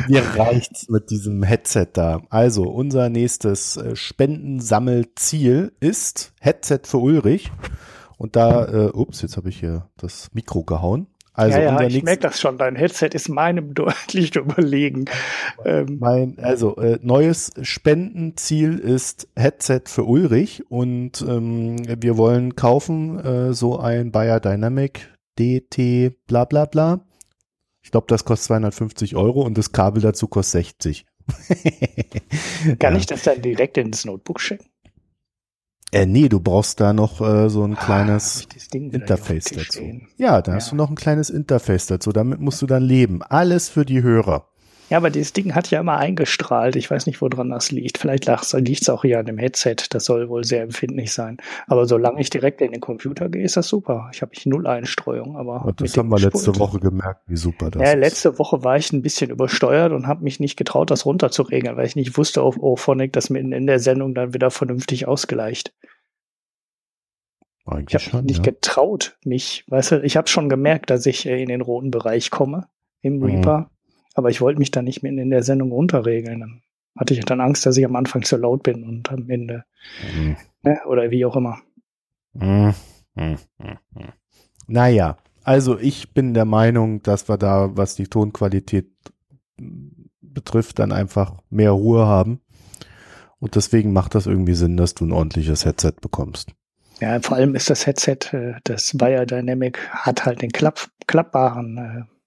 Mir reicht's mit diesem Headset da. Also, unser nächstes äh, Spendensammelziel ist Headset für Ulrich. Und da, äh, ups, jetzt habe ich hier das Mikro gehauen. Also ja, ja, ich merke das schon. Dein Headset ist meinem deutlich überlegen. Ähm. Mein, also äh, neues Spendenziel ist Headset für Ulrich und ähm, wir wollen kaufen äh, so ein Bayer Dynamic DT bla bla bla. Ich glaube, das kostet 250 Euro und das Kabel dazu kostet 60. Kann ja. ich das dann direkt ins Notebook schicken? Äh, nee, du brauchst da noch äh, so ein ah, kleines Interface dazu. Stehen. Ja, da ja. hast du noch ein kleines Interface dazu. Damit musst du dann leben. Alles für die Hörer. Ja, aber dieses Ding hat ja immer eingestrahlt. Ich weiß nicht, woran das liegt. Vielleicht liegt es auch hier an dem Headset. Das soll wohl sehr empfindlich sein. Aber solange ich direkt in den Computer gehe, ist das super. Ich habe null Einstreuung. Aber und das haben wir letzte Woche gemerkt, wie super das ja, ist. letzte Woche war ich ein bisschen übersteuert und habe mich nicht getraut, das runterzuregeln, weil ich nicht wusste, ob Ophonic das mitten in der Sendung dann wieder vernünftig ausgleicht. Eigentlich ich habe nicht ja. getraut, mich, weißt du, ich habe schon gemerkt, dass ich in den roten Bereich komme im mhm. Reaper. Mhm. Aber ich wollte mich da nicht mitten in der Sendung runterregeln. Dann hatte ich dann Angst, dass ich am Anfang zu laut bin und am Ende. Mhm. Ne, oder wie auch immer. Mhm. Mhm. mhm. Naja, also ich bin der Meinung, dass wir da, was die Tonqualität betrifft, dann einfach mehr Ruhe haben. Und deswegen macht das irgendwie Sinn, dass du ein ordentliches Headset bekommst. Ja, vor allem ist das Headset, äh, das Biodynamic, hat halt den klapp, klappbaren äh,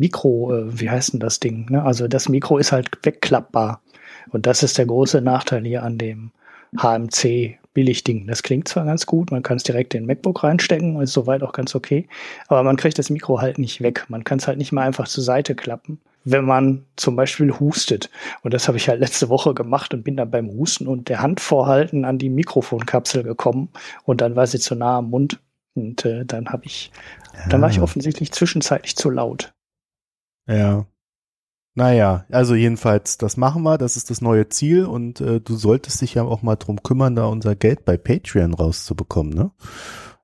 Mikro, äh, wie heißt denn das Ding? Ne? Also das Mikro ist halt wegklappbar. Und das ist der große Nachteil hier an dem HMC Billigding. Das klingt zwar ganz gut, man kann es direkt in den MacBook reinstecken und ist soweit auch ganz okay, aber man kriegt das Mikro halt nicht weg. Man kann es halt nicht mal einfach zur Seite klappen, wenn man zum Beispiel hustet. Und das habe ich halt letzte Woche gemacht und bin dann beim Husten und der Hand vorhalten an die Mikrofonkapsel gekommen und dann war sie zu nah am Mund und äh, dann habe ich, ja. dann war ich ah. offensichtlich zwischenzeitlich zu laut. Ja. Naja, also jedenfalls, das machen wir, das ist das neue Ziel und äh, du solltest dich ja auch mal drum kümmern, da unser Geld bei Patreon rauszubekommen, ne?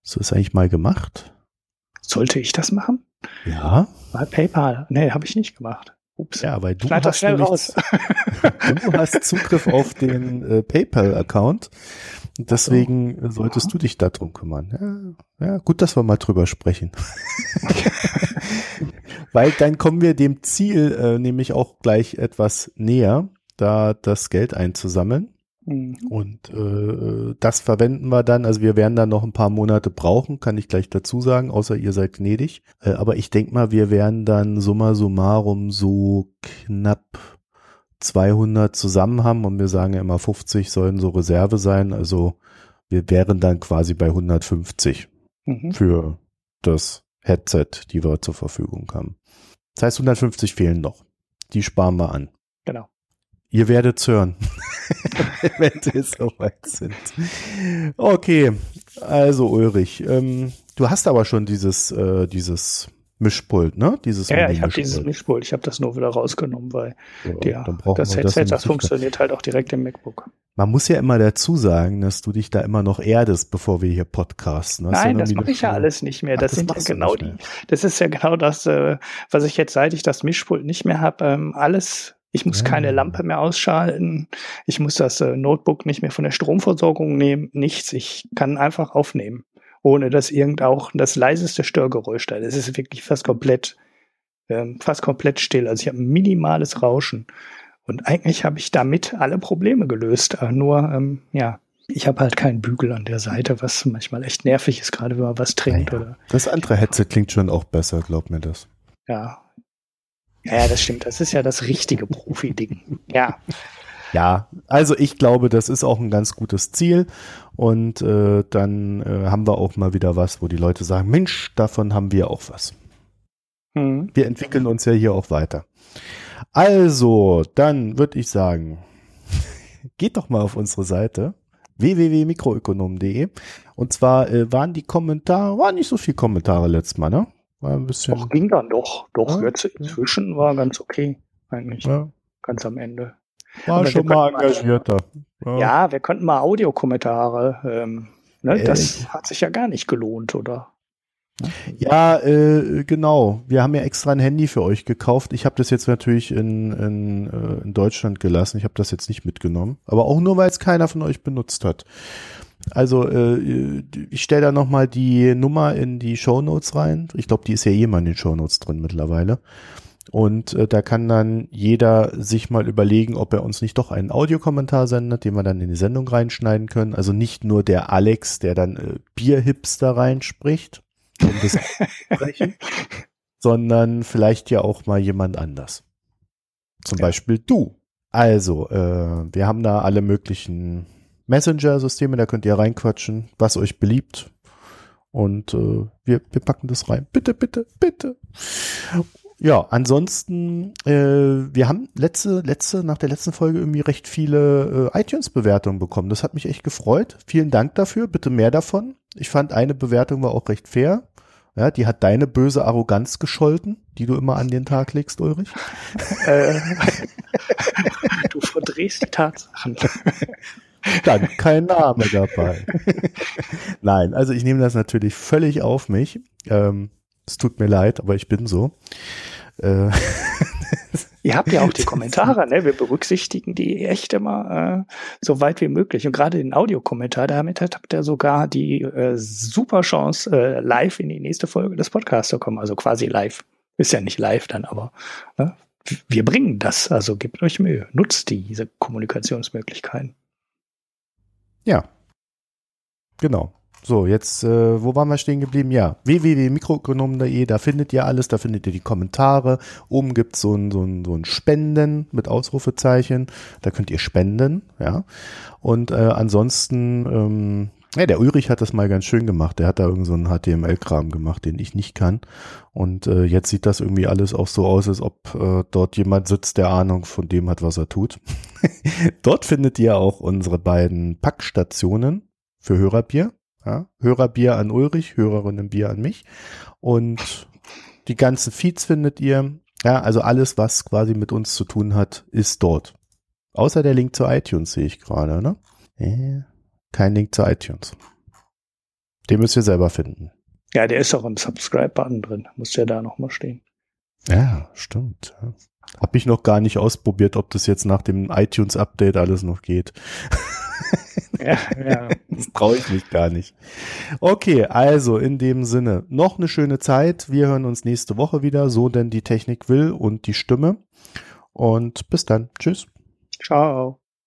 So ist eigentlich mal gemacht. Sollte ich das machen? Ja. Bei PayPal. Nee, habe ich nicht gemacht. Ups. Ja, weil du hast, schnell raus. du hast Zugriff auf den äh, PayPal-Account. Deswegen so. solltest du dich darum kümmern. Ja, ja, gut, dass wir mal drüber sprechen. Weil dann kommen wir dem Ziel äh, nämlich auch gleich etwas näher, da das Geld einzusammeln. Mhm. Und äh, das verwenden wir dann, also wir werden dann noch ein paar Monate brauchen, kann ich gleich dazu sagen, außer ihr seid gnädig. Äh, aber ich denke mal, wir werden dann summa summarum so knapp 200 zusammen haben und wir sagen ja immer 50 sollen so Reserve sein. Also wir wären dann quasi bei 150 mhm. für das Headset, die wir zur Verfügung haben. Das heißt, 150 fehlen noch. Die sparen wir an. Genau. Ihr werdet hören, wenn wir soweit sind. Okay, also Ulrich, ähm, du hast aber schon dieses, äh, dieses Mischpult, ne? Dieses ja, ja ich habe dieses Mischpult. Ich habe das nur wieder rausgenommen, weil ja, der, das Headset, das, das funktioniert halt auch direkt im MacBook. Man muss ja immer dazu sagen, dass du dich da immer noch erdest, bevor wir hier podcasten. Das Nein, das mache ich ja alles nicht mehr. Das, Ach, das sind ja genau die. Das ist ja genau das, äh, was ich jetzt, seit ich das Mischpult nicht mehr habe, ähm, alles ich muss keine Lampe mehr ausschalten. Ich muss das äh, Notebook nicht mehr von der Stromversorgung nehmen. Nichts. Ich kann einfach aufnehmen ohne dass irgend auch das leiseste Störgeräusch da ist. Es ist wirklich fast komplett, ähm, fast komplett still. Also ich habe ein minimales Rauschen. Und eigentlich habe ich damit alle Probleme gelöst. Aber nur, ähm, ja, ich habe halt keinen Bügel an der Seite, was manchmal echt nervig ist, gerade wenn man was trinkt. Naja, oder, das andere Headset klingt schon auch besser, glaub mir das. Ja. Ja, das stimmt. Das ist ja das richtige Profi-Ding. Ja. Ja, also ich glaube, das ist auch ein ganz gutes Ziel. Und äh, dann äh, haben wir auch mal wieder was, wo die Leute sagen, Mensch, davon haben wir auch was. Mhm. Wir entwickeln uns ja hier auch weiter. Also, dann würde ich sagen, geht doch mal auf unsere Seite www.mikroökonom.de und zwar äh, waren die Kommentare, waren nicht so viele Kommentare letztes Mal, ne? War ein bisschen. Doch, ging dann doch. Doch, ja, jetzt inzwischen war ganz okay, eigentlich. Ja. Ganz am Ende. War Aber schon mal engagierter. Mal, ja. ja. wir könnten mal Audiokommentare. Ähm, ne? Das hat sich ja gar nicht gelohnt, oder? Ja, äh, genau. Wir haben ja extra ein Handy für euch gekauft. Ich habe das jetzt natürlich in, in, äh, in Deutschland gelassen. Ich habe das jetzt nicht mitgenommen. Aber auch nur, weil es keiner von euch benutzt hat. Also äh, ich stelle da nochmal die Nummer in die Show Notes rein. Ich glaube, die ist ja jemand in den Show Notes drin mittlerweile. Und äh, da kann dann jeder sich mal überlegen, ob er uns nicht doch einen Audiokommentar sendet, den wir dann in die Sendung reinschneiden können. Also nicht nur der Alex, der dann äh, Bierhipster reinspricht, um das sondern vielleicht ja auch mal jemand anders. Zum ja. Beispiel du. Also, äh, wir haben da alle möglichen Messenger-Systeme, da könnt ihr reinquatschen, was euch beliebt. Und äh, wir, wir packen das rein. Bitte, bitte, bitte. Ja, ansonsten, äh, wir haben letzte, letzte, nach der letzten Folge irgendwie recht viele äh, iTunes-Bewertungen bekommen. Das hat mich echt gefreut. Vielen Dank dafür. Bitte mehr davon. Ich fand eine Bewertung war auch recht fair. Ja, die hat deine böse Arroganz gescholten, die du immer an den Tag legst, Ulrich. Äh, du verdrehst die Tatsachen. Dann kein Name dabei. Nein, also ich nehme das natürlich völlig auf mich. Ähm, es tut mir leid, aber ich bin so. Äh, Ihr habt ja auch die Kommentare, ne? Wir berücksichtigen die echt immer äh, so weit wie möglich. Und gerade den Audiokommentar, damit habt ihr sogar die äh, super Chance, äh, live in die nächste Folge des Podcasts zu kommen. Also quasi live. Ist ja nicht live dann, aber ne? wir bringen das. Also gebt euch Mühe. Nutzt diese Kommunikationsmöglichkeiten. Ja. Genau. So, jetzt, äh, wo waren wir stehen geblieben? Ja, www.mikroökonomen.de, da findet ihr alles, da findet ihr die Kommentare. Oben gibt's so ein, so, ein, so ein Spenden mit Ausrufezeichen. Da könnt ihr spenden, ja. Und äh, ansonsten, ähm, ja, der Ulrich hat das mal ganz schön gemacht. Der hat da irgend so einen HTML-Kram gemacht, den ich nicht kann. Und äh, jetzt sieht das irgendwie alles auch so aus, als ob äh, dort jemand sitzt, der Ahnung von dem hat, was er tut. dort findet ihr auch unsere beiden Packstationen für Hörerbier. Ja? Hörerbier an Ulrich, Hörerinnenbier an mich. Und die ganzen Feeds findet ihr. Ja, also alles, was quasi mit uns zu tun hat, ist dort. Außer der Link zu iTunes sehe ich gerade, ne? Äh, kein Link zu iTunes. Den müsst ihr selber finden. Ja, der ist auch im Subscribe-Button drin. Muss ja da nochmal stehen. Ja, stimmt. Hab ich noch gar nicht ausprobiert, ob das jetzt nach dem iTunes-Update alles noch geht. ja, ja. Das traue ich mich gar nicht. Okay, also in dem Sinne, noch eine schöne Zeit. Wir hören uns nächste Woche wieder, so denn die Technik will und die Stimme. Und bis dann. Tschüss. Ciao.